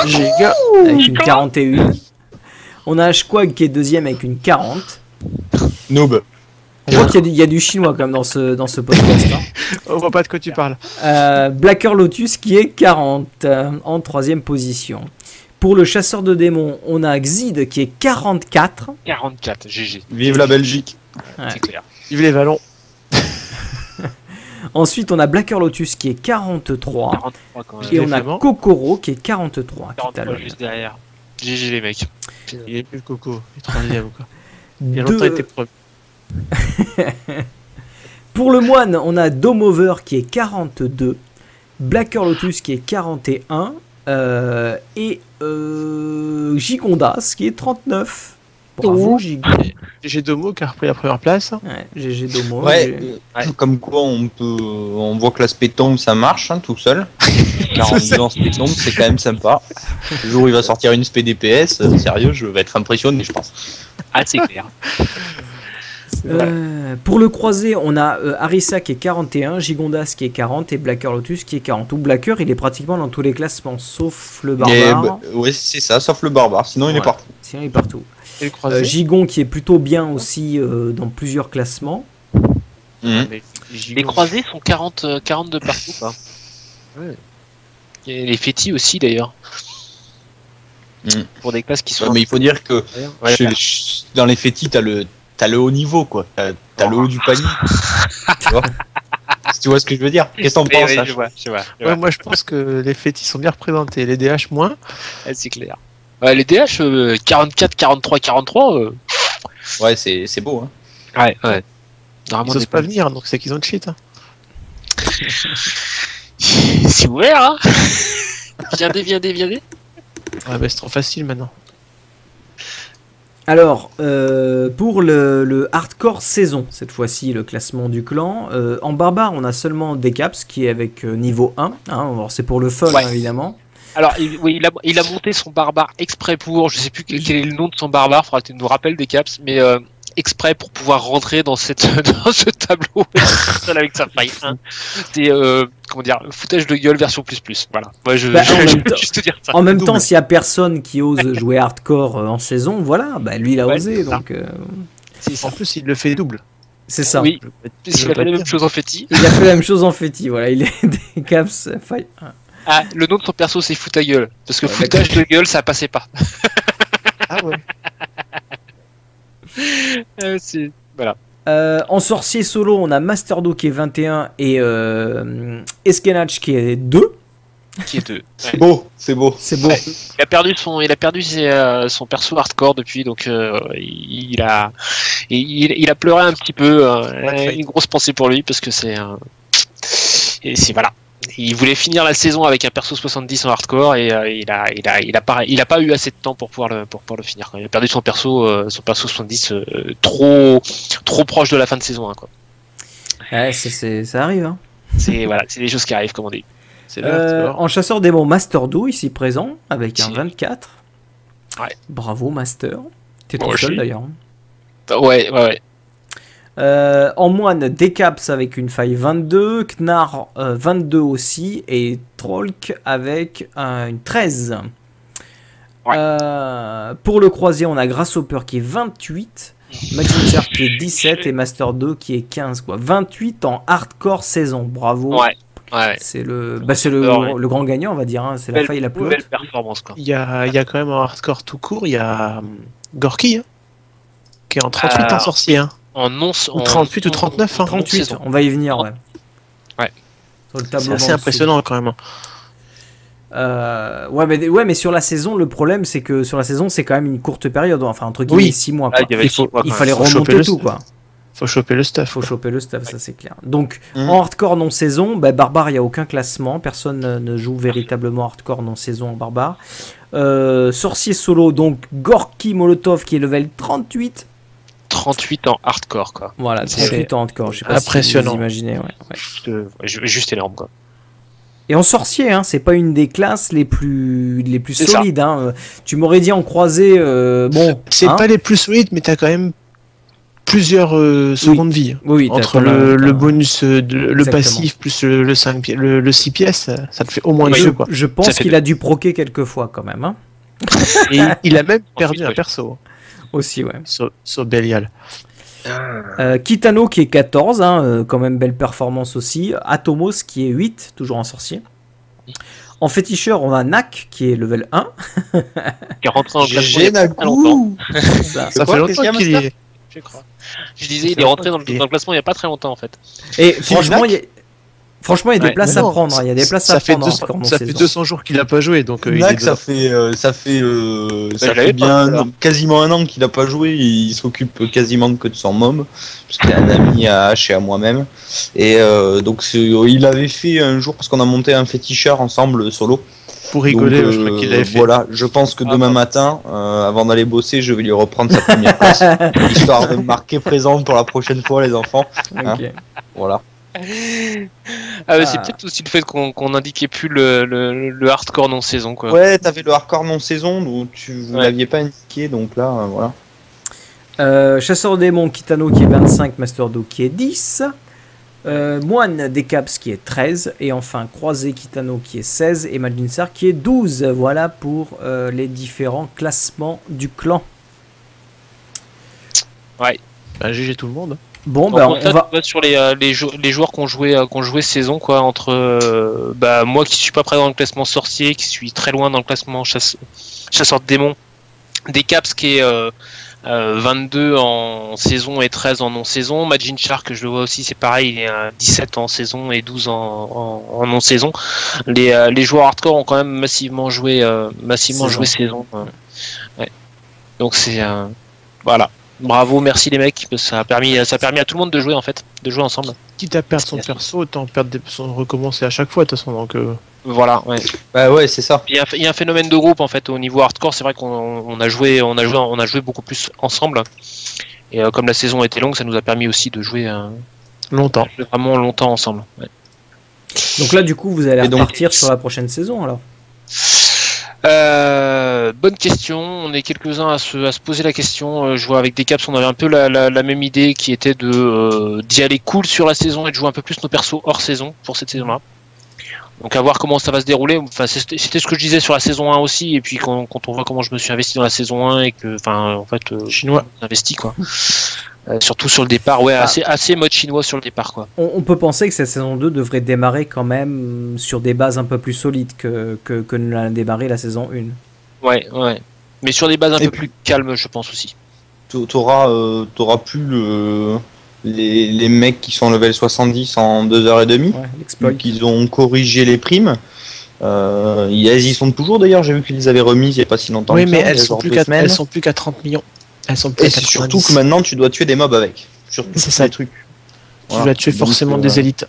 Giga. avec une 41. On a Ashquag qui est deuxième avec une 40. Noob. On voit qu'il y, a du- il y a du chinois quand même dans ce, dans ce podcast. hein. On voit pas de quoi tu parles. Euh, Blacker Lotus qui est 40 euh, en troisième position. Pour le chasseur de démons, on a Xid qui est 44. 44, GG. Vive la Belgique. Ouais. C'est clair. Vive les vallons. (laughs) Ensuite, on a Blacker Lotus qui est 43. 43 quand même. Et on a. Kokoro qui est 43. qui 43 talonne. juste derrière. GG les mecs. Il est plus le coco. Il est troisième ou quoi. Il a longtemps été premier. (laughs) Pour le moine, on a Domover qui est 42. Blacker Lotus qui est 41. euh, et euh, Gigondas qui est 39. Bravo Gigon. GG Domo qui a repris la première place. Ouais, GG Domo. Ouais, euh, comme quoi on peut, on voit que l'aspect tombe ça marche hein, tout seul. 42 ans spé tombe, c'est quand même sympa. Le jour où il va sortir une SPDPS, euh, sérieux, je vais être impressionné, je pense. Ah, c'est clair. (laughs) Euh, pour le croisé, on a euh, Arisa qui est 41, Gigondas qui est 40 et Blacker Lotus qui est 40. Ou Blacker, il est pratiquement dans tous les classements sauf le barbare. bah, ouais, c'est ça, sauf le barbare, sinon il est partout. Sinon, il est partout. Et le Euh. Gigon qui est plutôt bien aussi euh, dans plusieurs classements. Mhm. Gigon- Les croisés sont 40, euh, 42 partout. Ouais. Et les fétis aussi, d'ailleurs. Mm. Pour des classes qui sont. Ouais, mais il faut dire que Ouais, chez dans les fétis, t'as le, t'as le haut niveau, quoi. T'as, le haut du panier. (laughs) tu vois Si tu vois ce que je veux dire Qu'est-ce que t'en Oui, penses oui, H je vois, je vois, je Ouais, moi je pense que les fétis sont bien représentés, les DH moins. Ouais, c'est clair. Ouais, les DH, euh, 44, 43, 43. euh, Ouais, c'est, c'est beau. Hein. Ouais, ouais. Normalement, Ils pas venir, donc c'est qu'ils ont de cheat. hein. (laughs) C'est ouvert, hein (laughs) Viendez, viendez, viendez. Ouais, bah c'est trop facile maintenant. Alors, euh, pour le, le hardcore saison, cette fois-ci, le classement du clan, euh, en barbare, on a seulement Decaps qui est avec euh, niveau 1. hein. C'est pour le fun, Ouais. hein, évidemment. Alors, il, oui, il a, il a monté son barbare exprès pour, je sais plus quel, quel est le nom de son barbare, faudra que tu nous rappelles des caps, mais euh, exprès pour pouvoir rentrer dans, cette, (laughs) dans ce tableau seul avec sa faille 1. C'est, euh, comment dire, foutage de gueule version plus plus. Voilà. Moi, je, Bah, je, en je même veux temps- juste te dire ça. En même Double. temps, s'il y a personne qui ose (laughs) jouer hardcore euh, en saison, voilà, bah, lui, il a Ouais, osé. Donc, euh. En plus, il le fait double. c'est ça. Oui, veux a fait la même chose en féti. Il a fait la même chose en féti, voilà. Il est Decaps, faille 1. Ah, le nom de son perso, c'est fout ta gueule. Parce que Ouais, foutage de gueule, ça passait pas. Ah ouais. (laughs) Euh, voilà. Euh, en sorcier solo, on a Masterdo qui est 21 et euh, Eskenach qui est 2. Qui est deux. (laughs) C'est beau, c'est beau. C'est beau. Ouais. Il a perdu son, il a perdu ses, euh, son perso hardcore depuis, donc euh, il, a, il, il a pleuré un petit peu. euh, une grosse pensée pour lui parce que c'est, euh, et c'est voilà. Il voulait finir la saison avec un perso 70 en hardcore et euh, il a, il a, il a pas, il a pas eu assez de temps pour pouvoir le, pour pouvoir le finir. quoi. Il a perdu son perso, euh, son perso 70 euh, trop, trop proche de la fin de saison. hein, quoi. Ouais, c'est- c'est- ça arrive. Hein. C'est (laughs) voilà, des choses qui arrivent comme on dit. Là, en chasseur démon, Master Do ici présent avec un Si. 24. Ouais. Bravo Master. T'es tout seul d'ailleurs. Ouais, ouais, ouais. Euh, en moine, Decaps avec une faille 22, Knar euh, 22 aussi, et Trolk avec euh, une 13. Ouais. Euh, pour le croisier, on a Grasshopper qui est 28, Magic qui est 17 et Master 2 qui est 15. Quoi. 28 en hardcore saison, bravo. Ouais, ouais. C'est le, bah, c'est le, Ouais. le grand gagnant, on va dire. hein. C'est la faille la plus belle haute. performance, quoi. Il y a, il y a quand même en hardcore tout court, il y a hum, Gorky, hein, qui est en 38 Euh, en sorcier. Hein. En non, Ou en- 38 ou 39, hein. en 38, saison. on va y venir, ouais. Ouais. Sur le C'est assez impressionnant quand même. hein. Euh, ouais, mais, ouais, mais sur la saison, le problème, c'est que sur la saison, c'est quand même une courte période, enfin, entre guillemets, Oui. 6 mois. Ah, quoi. il y avait il faut- six mois, il fallait. Faut choper remonter le tout, stuff. quoi. Faut choper le stuff. Faut choper le stuff, ça c'est clair. Donc, en hardcore non saison, bah, barbare, il n'y a aucun classement. Personne ne- ne joue véritablement hardcore non saison en barbare. Euh, sorcier solo, donc Gorky Molotov qui est level 38. 38 en hardcore, quoi. Voilà, C'est 38 en hardcore. Je sais pas impressionnant. Si vous imaginez, ouais, ouais. Juste, euh, juste énorme, quoi. Et en sorcier, hein, c'est pas une des classes les plus, les plus solides. Hein. Tu m'aurais dit en croisé, euh, bon. C'est hein. pas les plus solides, mais t'as quand même plusieurs euh, secondes vie. Oui, t'as- Entre le, bonus, de- le Exactement. passif plus le, le, 5 pi- le, le 6 pièces, ça, te fait au moins je, deux. Quoi. je pense qu'il a dû proquer quelques fois quand même. Hein. Et il a même (laughs) perdu un perso Aussi, ouais. sur, sur Belial. Euh, Kitano qui est 14, hein, euh, quand même belle performance aussi. Atomos qui est 8, toujours en sorcier. En féticheur, on a Nak qui est level 1. Qui est rentré en très longtemps. Ça. Ça fait longtemps qu'il est. Je crois. Je disais, il est rentré dans le, dans le classement il n'y a pas très longtemps, en fait. Et franchement, il y a... Franchement, il y a des Ouais, places à non, prendre. hein, Il y a des places ça à fait, prendre. 200, encore en ça fait saison. 200 jours qu'il a pas joué, donc euh, il Nak, est ça dedans. fait, euh, ça fait, euh, ça fait pas, bien quasiment un an qu'il a pas joué. Il s'occupe quasiment que de son mom, parce qu'il a un ami à H et à moi-même. Et euh, donc il avait fait un jour parce qu'on a monté un féticheur ensemble solo. Pour rigoler, Donc, je crois qu'il l'avait fait. Voilà, je pense que Ah, demain bon. matin, euh, avant d'aller bosser, je vais lui reprendre sa première place, (laughs) histoire de marquer présente pour la prochaine fois, les enfants. Ok. Voilà. Ah, ouais, c'est Ah. peut-être aussi le fait qu'on qu'on indiquait plus le, le, le hardcore non saison, quoi. Ouais, t'avais le hardcore non saison où tu vous Ouais. l'aviez pas indiqué, donc là, euh, voilà. Euh, Chasseur démon, Kitano qui est 25, Master Do qui est 10. Euh, Moine des Caps qui est 13. Et enfin Croisé Kitano qui est 16. Et Maldinsar qui est 12. Voilà pour euh, les différents classements du clan. Bah, GG tout le monde. Bon, bah, on, on va... sur les, euh, les, jou- les joueurs qui ont joué, euh, qui ont joué saison, quoi, entre euh, bah, moi qui suis pas présent dans le classement sorcier, qui suis très loin dans le classement chasse- chasseur de démons, des caps qui est euh, euh, 22 en saison et 13 en non-saison, Majin Shark, que je le vois aussi, c'est pareil, il est à 17 en saison et 12 en, en, en non-saison. Les, euh, les joueurs hardcore ont quand même massivement joué, euh, massivement Saison. joué saison. ouais. Donc c'est euh, voilà. Bravo, merci les mecs, parce que ça a permis, ça a permis à tout le monde de jouer en fait, de jouer ensemble. Quitte à perdre son perso, autant perdre des... son recommencer à chaque fois de toute façon. Donc, euh, Voilà, ouais. Bah ouais, c'est ça. Il y, a, il y a un phénomène de groupe en fait au niveau hardcore. C'est vrai qu'on on a joué, on a joué, on a joué beaucoup plus ensemble. Et euh, comme la saison était longue, ça nous a permis aussi de jouer euh, longtemps. vraiment longtemps ensemble. ouais. Donc là, du coup, vous allez Et donc- repartir sur la prochaine saison alors? Euh, bonne question. On est quelques-uns à se, à se poser la question. Euh, je vois avec des caps, on avait un peu la, même idée qui était de euh, d'y aller cool sur la saison et de jouer un peu plus nos persos hors saison pour cette saison-là. Donc à voir comment ça va se dérouler. Enfin, c'était c'était ce que je disais sur la saison 1 aussi. Et puis quand, quand on voit comment je me suis investi dans la saison 1 et que, enfin, en fait, euh, Chinois. investi quoi. Euh, surtout sur le départ, ouais, Ah. assez, assez mode chinois sur le départ quoi. On, on peut penser que cette saison 2 devrait démarrer quand même sur des bases un peu plus solides que, que, que ne l'a démarré la saison 1. Ouais, ouais. Mais sur des bases un Et peu plus calmes, je pense aussi. T'a- T'auras euh, t'auras plus le, les, les mecs qui sont level 70 en 2h30, Ouais, qu'ils ont corrigé les primes. Euh, ils elles y sont toujours d'ailleurs, j'ai vu qu'ils les avaient remises il y a pas si longtemps. Oui, que mais ça, elles sont, plus qu'à, elles sont plus qu'à 30 millions. Elles sont plus Et à c'est 90. surtout que maintenant tu dois tuer des mobs avec. Surtout C'est ça. ces trucs. tu Voilà. vas tuer Donc, forcément euh, des élites.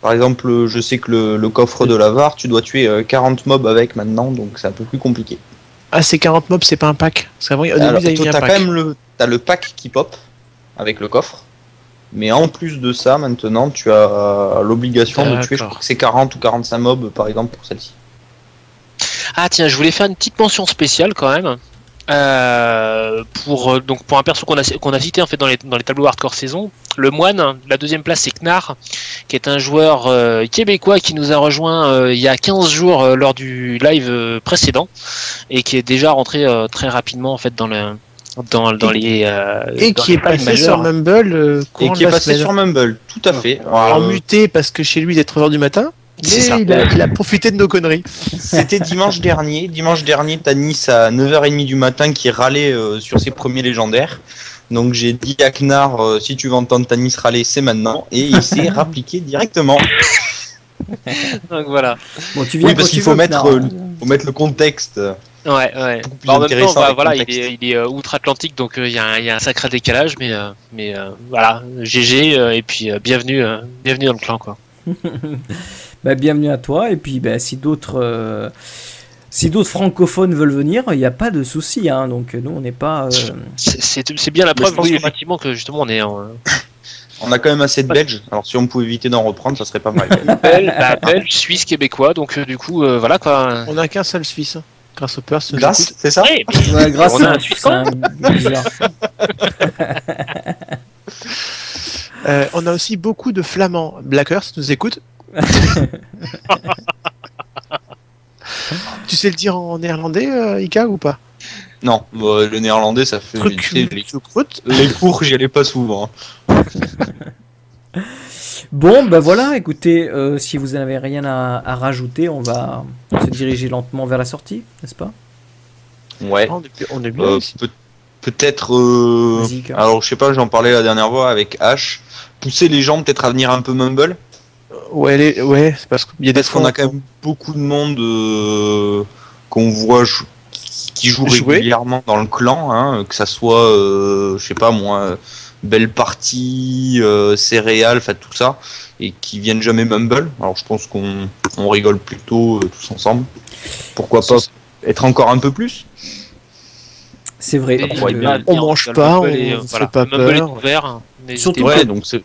Par exemple, je sais que le, le coffre de la VAR, tu dois tuer euh, 40 mobs avec maintenant, donc c'est un peu plus compliqué. Ah, ces 40 mobs, c'est pas un pack. Parce qu'avant, au début, Alors, ils avaient mis toi, un t'as pack. quand même le, t'as le pack qui pop avec le coffre. Mais en plus de ça, maintenant, tu as l'obligation de tuer, je crois que c'est 40 ou 45 mobs par exemple pour celle-ci. Ah tiens, je voulais faire une petite mention spéciale quand même. Euh, pour euh, donc pour un perso qu'on a qu'on a cité en fait dans les dans les tableaux hardcore saison, le moine. La deuxième place c'est Knar, qui est un joueur euh, québécois qui nous a rejoint euh, il y a 15 jours euh, lors du live euh, précédent et qui est déjà rentré euh, très rapidement en fait dans le dans, dans les euh, Et dans qui les est passé sur Mumble euh, Et qui est passé semaine. sur Mumble, tout à fait. en Euh, muté parce que chez lui il est 3h du matin. Mais ça. il a, il a profité de nos conneries. (laughs) C'était dimanche dernier. Dimanche dernier, t'as Nice à 9h30 du matin qui râlait euh, sur ses premiers légendaires. Donc j'ai dit à Knar, euh, si tu veux entendre Tanis râler, c'est maintenant. Et il s'est (laughs) rappliqué directement. Donc voilà. Bon, tu viens Oui, parce qu'il faut mettre, Knarr. euh, faut mettre le contexte. Ouais, ouais. Bah, en même temps, bah, voilà, il est, il est euh, outre-Atlantique, donc euh, il y, a un- il y a un sacré décalage, mais, euh, mais euh, voilà, GG, euh, et puis euh, bienvenue, euh, bienvenue dans le clan, quoi. (laughs) Bah, bienvenue à toi. Et puis, bah, si d'autres. euh, Si d'autres francophones veulent venir, il n'y a pas de souci. Hein, donc nous, on n'est pas. euh, C'est- bien la preuve, oui, effectivement, que justement on est en. (laughs) On a quand même assez de Belges. Alors si on pouvait éviter d'en reprendre, ça serait pas mal. (laughs) Belge, bah, belge, suisse, québécois, donc euh, du coup, euh, voilà quoi. On n'a qu'un seul Suisse. Hein, Grâce au Perse. Grâce, c'est ça ouais, grâce On a à un Suisse un. (laughs) Euh, on a aussi beaucoup de Flamands. Blackers nous écoute. (laughs) tu sais le dire en néerlandais, euh, Ika, ou pas? Non, bah, le néerlandais, ça fait. Truc, les, les cours, j'y allais pas souvent. (laughs) Bon, ben voilà, écoutez, euh, si vous n'avez rien à, à rajouter, on va se diriger lentement vers la sortie, n'est-ce pas? Ouais. On est- bien Euh, peut- Peut-être. euh, Ika. Alors, je sais pas, j'en parlais la dernière fois avec H. Pousser les gens peut-être à venir un peu Mumble? Ouais, les- ouais, c'est parce qu'il y a des Parce qu'on a quand même beaucoup de monde euh, qu'on voit jou- qui joue Jouer. régulièrement dans le clan, hein, que ça soit, euh, je sais pas moi, euh, Belle Partie, euh, Céréales, enfin tout ça, et qui viennent jamais Mumble. Alors je pense qu'on on rigole plutôt euh, tous ensemble. Pourquoi pas être encore un peu plus? C'est vrai. On mange pas, Mumble on euh, fait voilà, pas le Mumble peur. ouvert, pas. Ouais, donc c'est.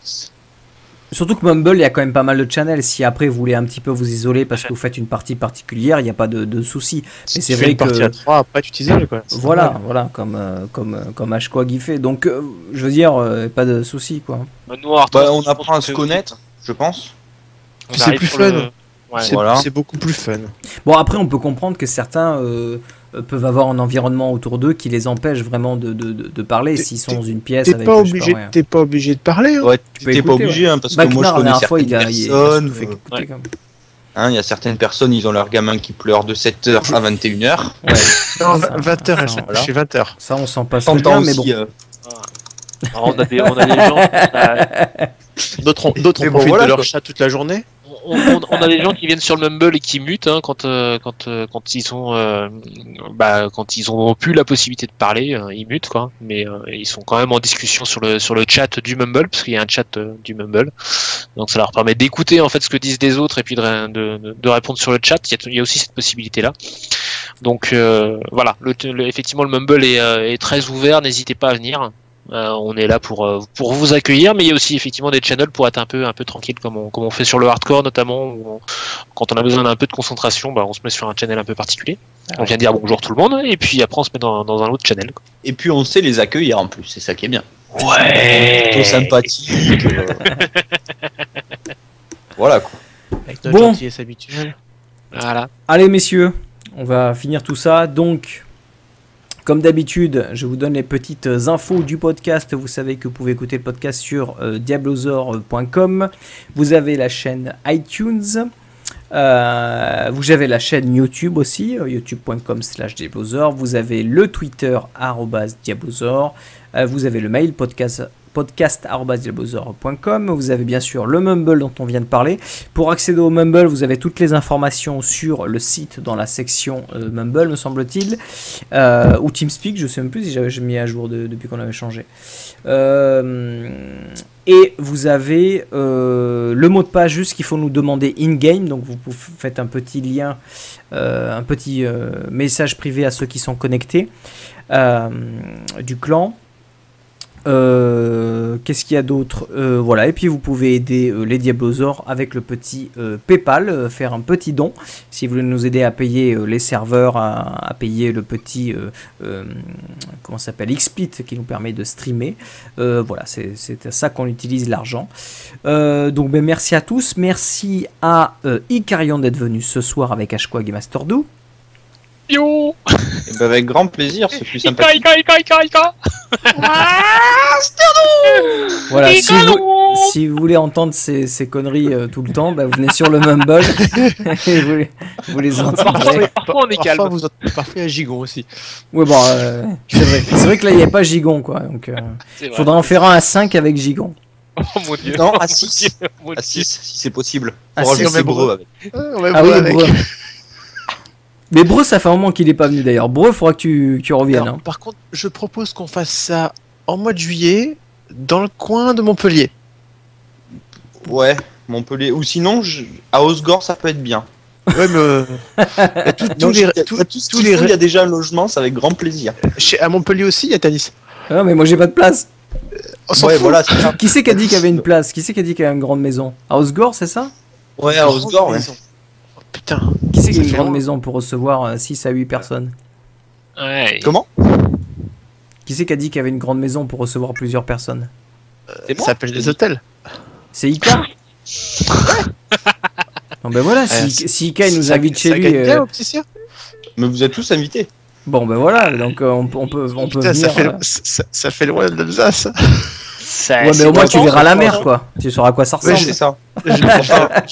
Surtout que Mumble, il y a quand même pas mal de channels. Si après vous voulez un petit peu vous isoler parce que vous faites une partie particulière, il n'y a pas de, de souci. Mais c'est tu fais vrai une partie que- à 3, après tu t'isoles quoi. Voilà, normal. voilà, comme euh, comme euh, comme Ashquag y fait. Donc, euh, je veux dire, euh, pas de souci quoi. Nous, Arthur, Bah, on apprend à se connaître, je pense. C'est plus le- fun. Ouais. C'est Voilà. beaucoup plus fun. Bon, après, on peut comprendre que certains peuvent avoir un environnement autour d'eux qui les empêche vraiment de, de, de, de parler s'ils sont dans une pièce T'es avec. pas obligé, ouais. t'es pas obligé de parler. hein. Ouais, Tu peux t'es pas obligé, hein, parce que moi je la connais dernière fois, certaines il a, il a- il a personnes. fait écouter, ouais. même. hein, Il y a certaines personnes, ils ont leur gamin qui pleure de 7h à 21h. (laughs) Non, Ça, 20h, elle ça, s'est voilà. couchée 20h. Ça, on s'en passe bien, mais bon. euh, Alors, on, a des, on a des gens. (laughs) D'autres ont, d'autres bon, voilà, de leur quoi. chat toute la journée? On, on- a des gens qui viennent sur le Mumble et qui mutent hein, quand, euh, quand, euh, quand ils ont euh, bah, quand ils ont plus la possibilité de parler, euh, ils mutent quoi. Mais euh, ils sont quand même en discussion sur le sur le chat du Mumble parce qu'il y a un chat du Mumble. Donc ça leur permet d'écouter en fait ce que disent des autres et puis de, de, répondre sur le chat. Il y a, aussi cette possibilité là. Donc voilà, le, le- effectivement le Mumble est, est très ouvert. N'hésitez pas à venir. Euh, on est là pour euh, pour vous accueillir, mais il y a aussi effectivement des channels pour être un peu un peu tranquille comme on, comme on fait sur le hardcore notamment. où on- quand on a besoin d'un peu de concentration, bah, on se met sur un channel un peu particulier. On vient dire bonjour tout le monde et puis après on se met dans, dans un autre channel. quoi. Et puis on sait les accueillir en plus, c'est ça qui est bien. Ouais. Plutôt sympathique. euh, (laughs) voilà quoi. Avec notre Bon. gentillesse habituelle. Voilà. Allez messieurs, on va finir tout ça. Donc, comme d'habitude, je vous donne les petites infos du podcast. Vous savez que vous pouvez écouter le podcast sur euh. Vous avez la chaîne iTunes. Euh, vous avez la chaîne YouTube aussi, euh, youtube.com slash. Vous avez le Twitter arrobas. Euh, vous avez le mail podcast podcast.diablozor.com. Vous avez bien sûr le Mumble dont on vient de parler. Pour accéder au Mumble, vous avez toutes les informations sur le site dans la section euh, Mumble, me semble-t-il. Euh, ou TeamSpeak, je sais même plus si j'avais mis à jour de- depuis qu'on avait changé. Euh, et vous avez le mot de passe juste qu'il faut nous demander in-game. Donc vous faites un petit lien, un petit message privé à ceux qui sont connectés du clan. Euh, Qu'est-ce qu'il y a d'autre? Euh, Voilà, et puis vous pouvez aider euh, les Diablosaures avec le petit PayPal, faire un petit don si vous voulez nous aider à payer les serveurs, à, payer le petit comment s'appelle XSplit qui nous permet de streamer. Voilà, c'est à ça qu'on utilise l'argent. Donc ben, merci à tous, merci à Icarion d'être venu ce soir avec Ashquag et Masterdoo. Yo Et ben, avec grand plaisir, c'est plus Ika, sympathique. Ika, Ika, Ika, Ika Voilà, si vous, si vous voulez entendre ces, ces conneries euh, tout le temps, bah, vous venez sur le Mumble (laughs) et vous, vous les entendrez. Parfois on est calme. Parfois, vous entendez parfois un gigon aussi. Ouais, bon, euh, c'est vrai. C'est vrai que là, il n'y a pas Gigon, quoi. Donc, euh, C'est vrai. faudra en faire un à 5 avec Gigon. Oh mon dieu. Non, à Oh (laughs) mon 6. Dieu, mon À Dieu. 6, si c'est possible. À Pour six, rajouter mais Breu avec. on Ah oui. Breu. Mais Breu, ça fait un moment qu'il n'est pas venu d'ailleurs. Breu, il faudra que tu, que tu reviennes. Alors, hein. Par contre, je propose qu'on fasse ça en mois de juillet dans le coin de Montpellier. Ouais, Montpellier. Ou sinon, je- à Osgore, ça peut être bien. Ouais, mais euh, (laughs) tous les, il y a- déjà un logement, c'est avec grand plaisir. chez- à Montpellier aussi, il y a Tanis. Ah, mais moi, j'ai pas de place. On Ouais, voilà. Qui c'est qui a dit qu'il y avait une (laughs) place? Qui c'est qui a dit qu'il y avait une grande maison? À Osgore, c'est ça? Ouais, à Osgore, ouais. Putain. Qui c'est qui a Ça une grande maison pour recevoir 6 à 8 personnes Ouais. Comment? Qui c'est qui a dit qu'il y avait une grande maison pour recevoir plusieurs personnes? C'est Ça s'appelle des hôtels. C'est Ika (laughs) Bon ben voilà, si, Euh, si Ika il nous Ça- invite ça chez lui, euh, au petit cirque. Mais vous êtes tous invités. bon ben voilà, donc euh, on, peut- on peut, on peut Putain, ça, venir. fait, euh, ça, ça fait loin de l'Alsace. Ça- Ouais, mais au moins tu verras la mer quoi. Tu sauras à quoi ça Ouais, ressemble. c'est ça. (laughs) Je,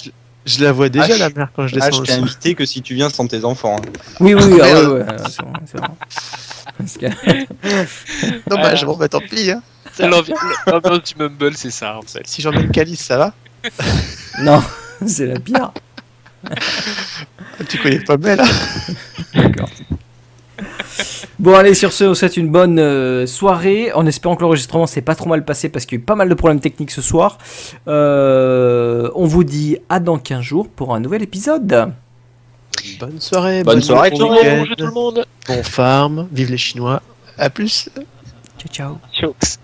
je- je- la vois déjà, Ah, la mer, quand je Ah, descends. je t'ai invité que si tu viens sans tes enfants. hein. Oui, oui, oui, ah, ouais, ouais, c'est bon, c'est bon. Parce que- sol. (laughs) Dommage, bon, bah tant pis. Hein. C'est l'ambi- L'ambiance du Mumble, c'est ça en fait. Si j'emmène Calice, ça va (laughs) Non, c'est la pire. Tu connais pas Mel D'accord. Bon allez sur ce on vous souhaite une bonne euh, soirée en espérant que l'enregistrement s'est pas trop mal passé parce qu'il y a eu pas mal de problèmes techniques ce soir. Euh, on vous dit à dans 15 jours pour un nouvel épisode. Bonne soirée, Bonne soirée, bon tout tout le monde. Bon farm, vive les Chinois. À plus. Ciao ciao. Jokes.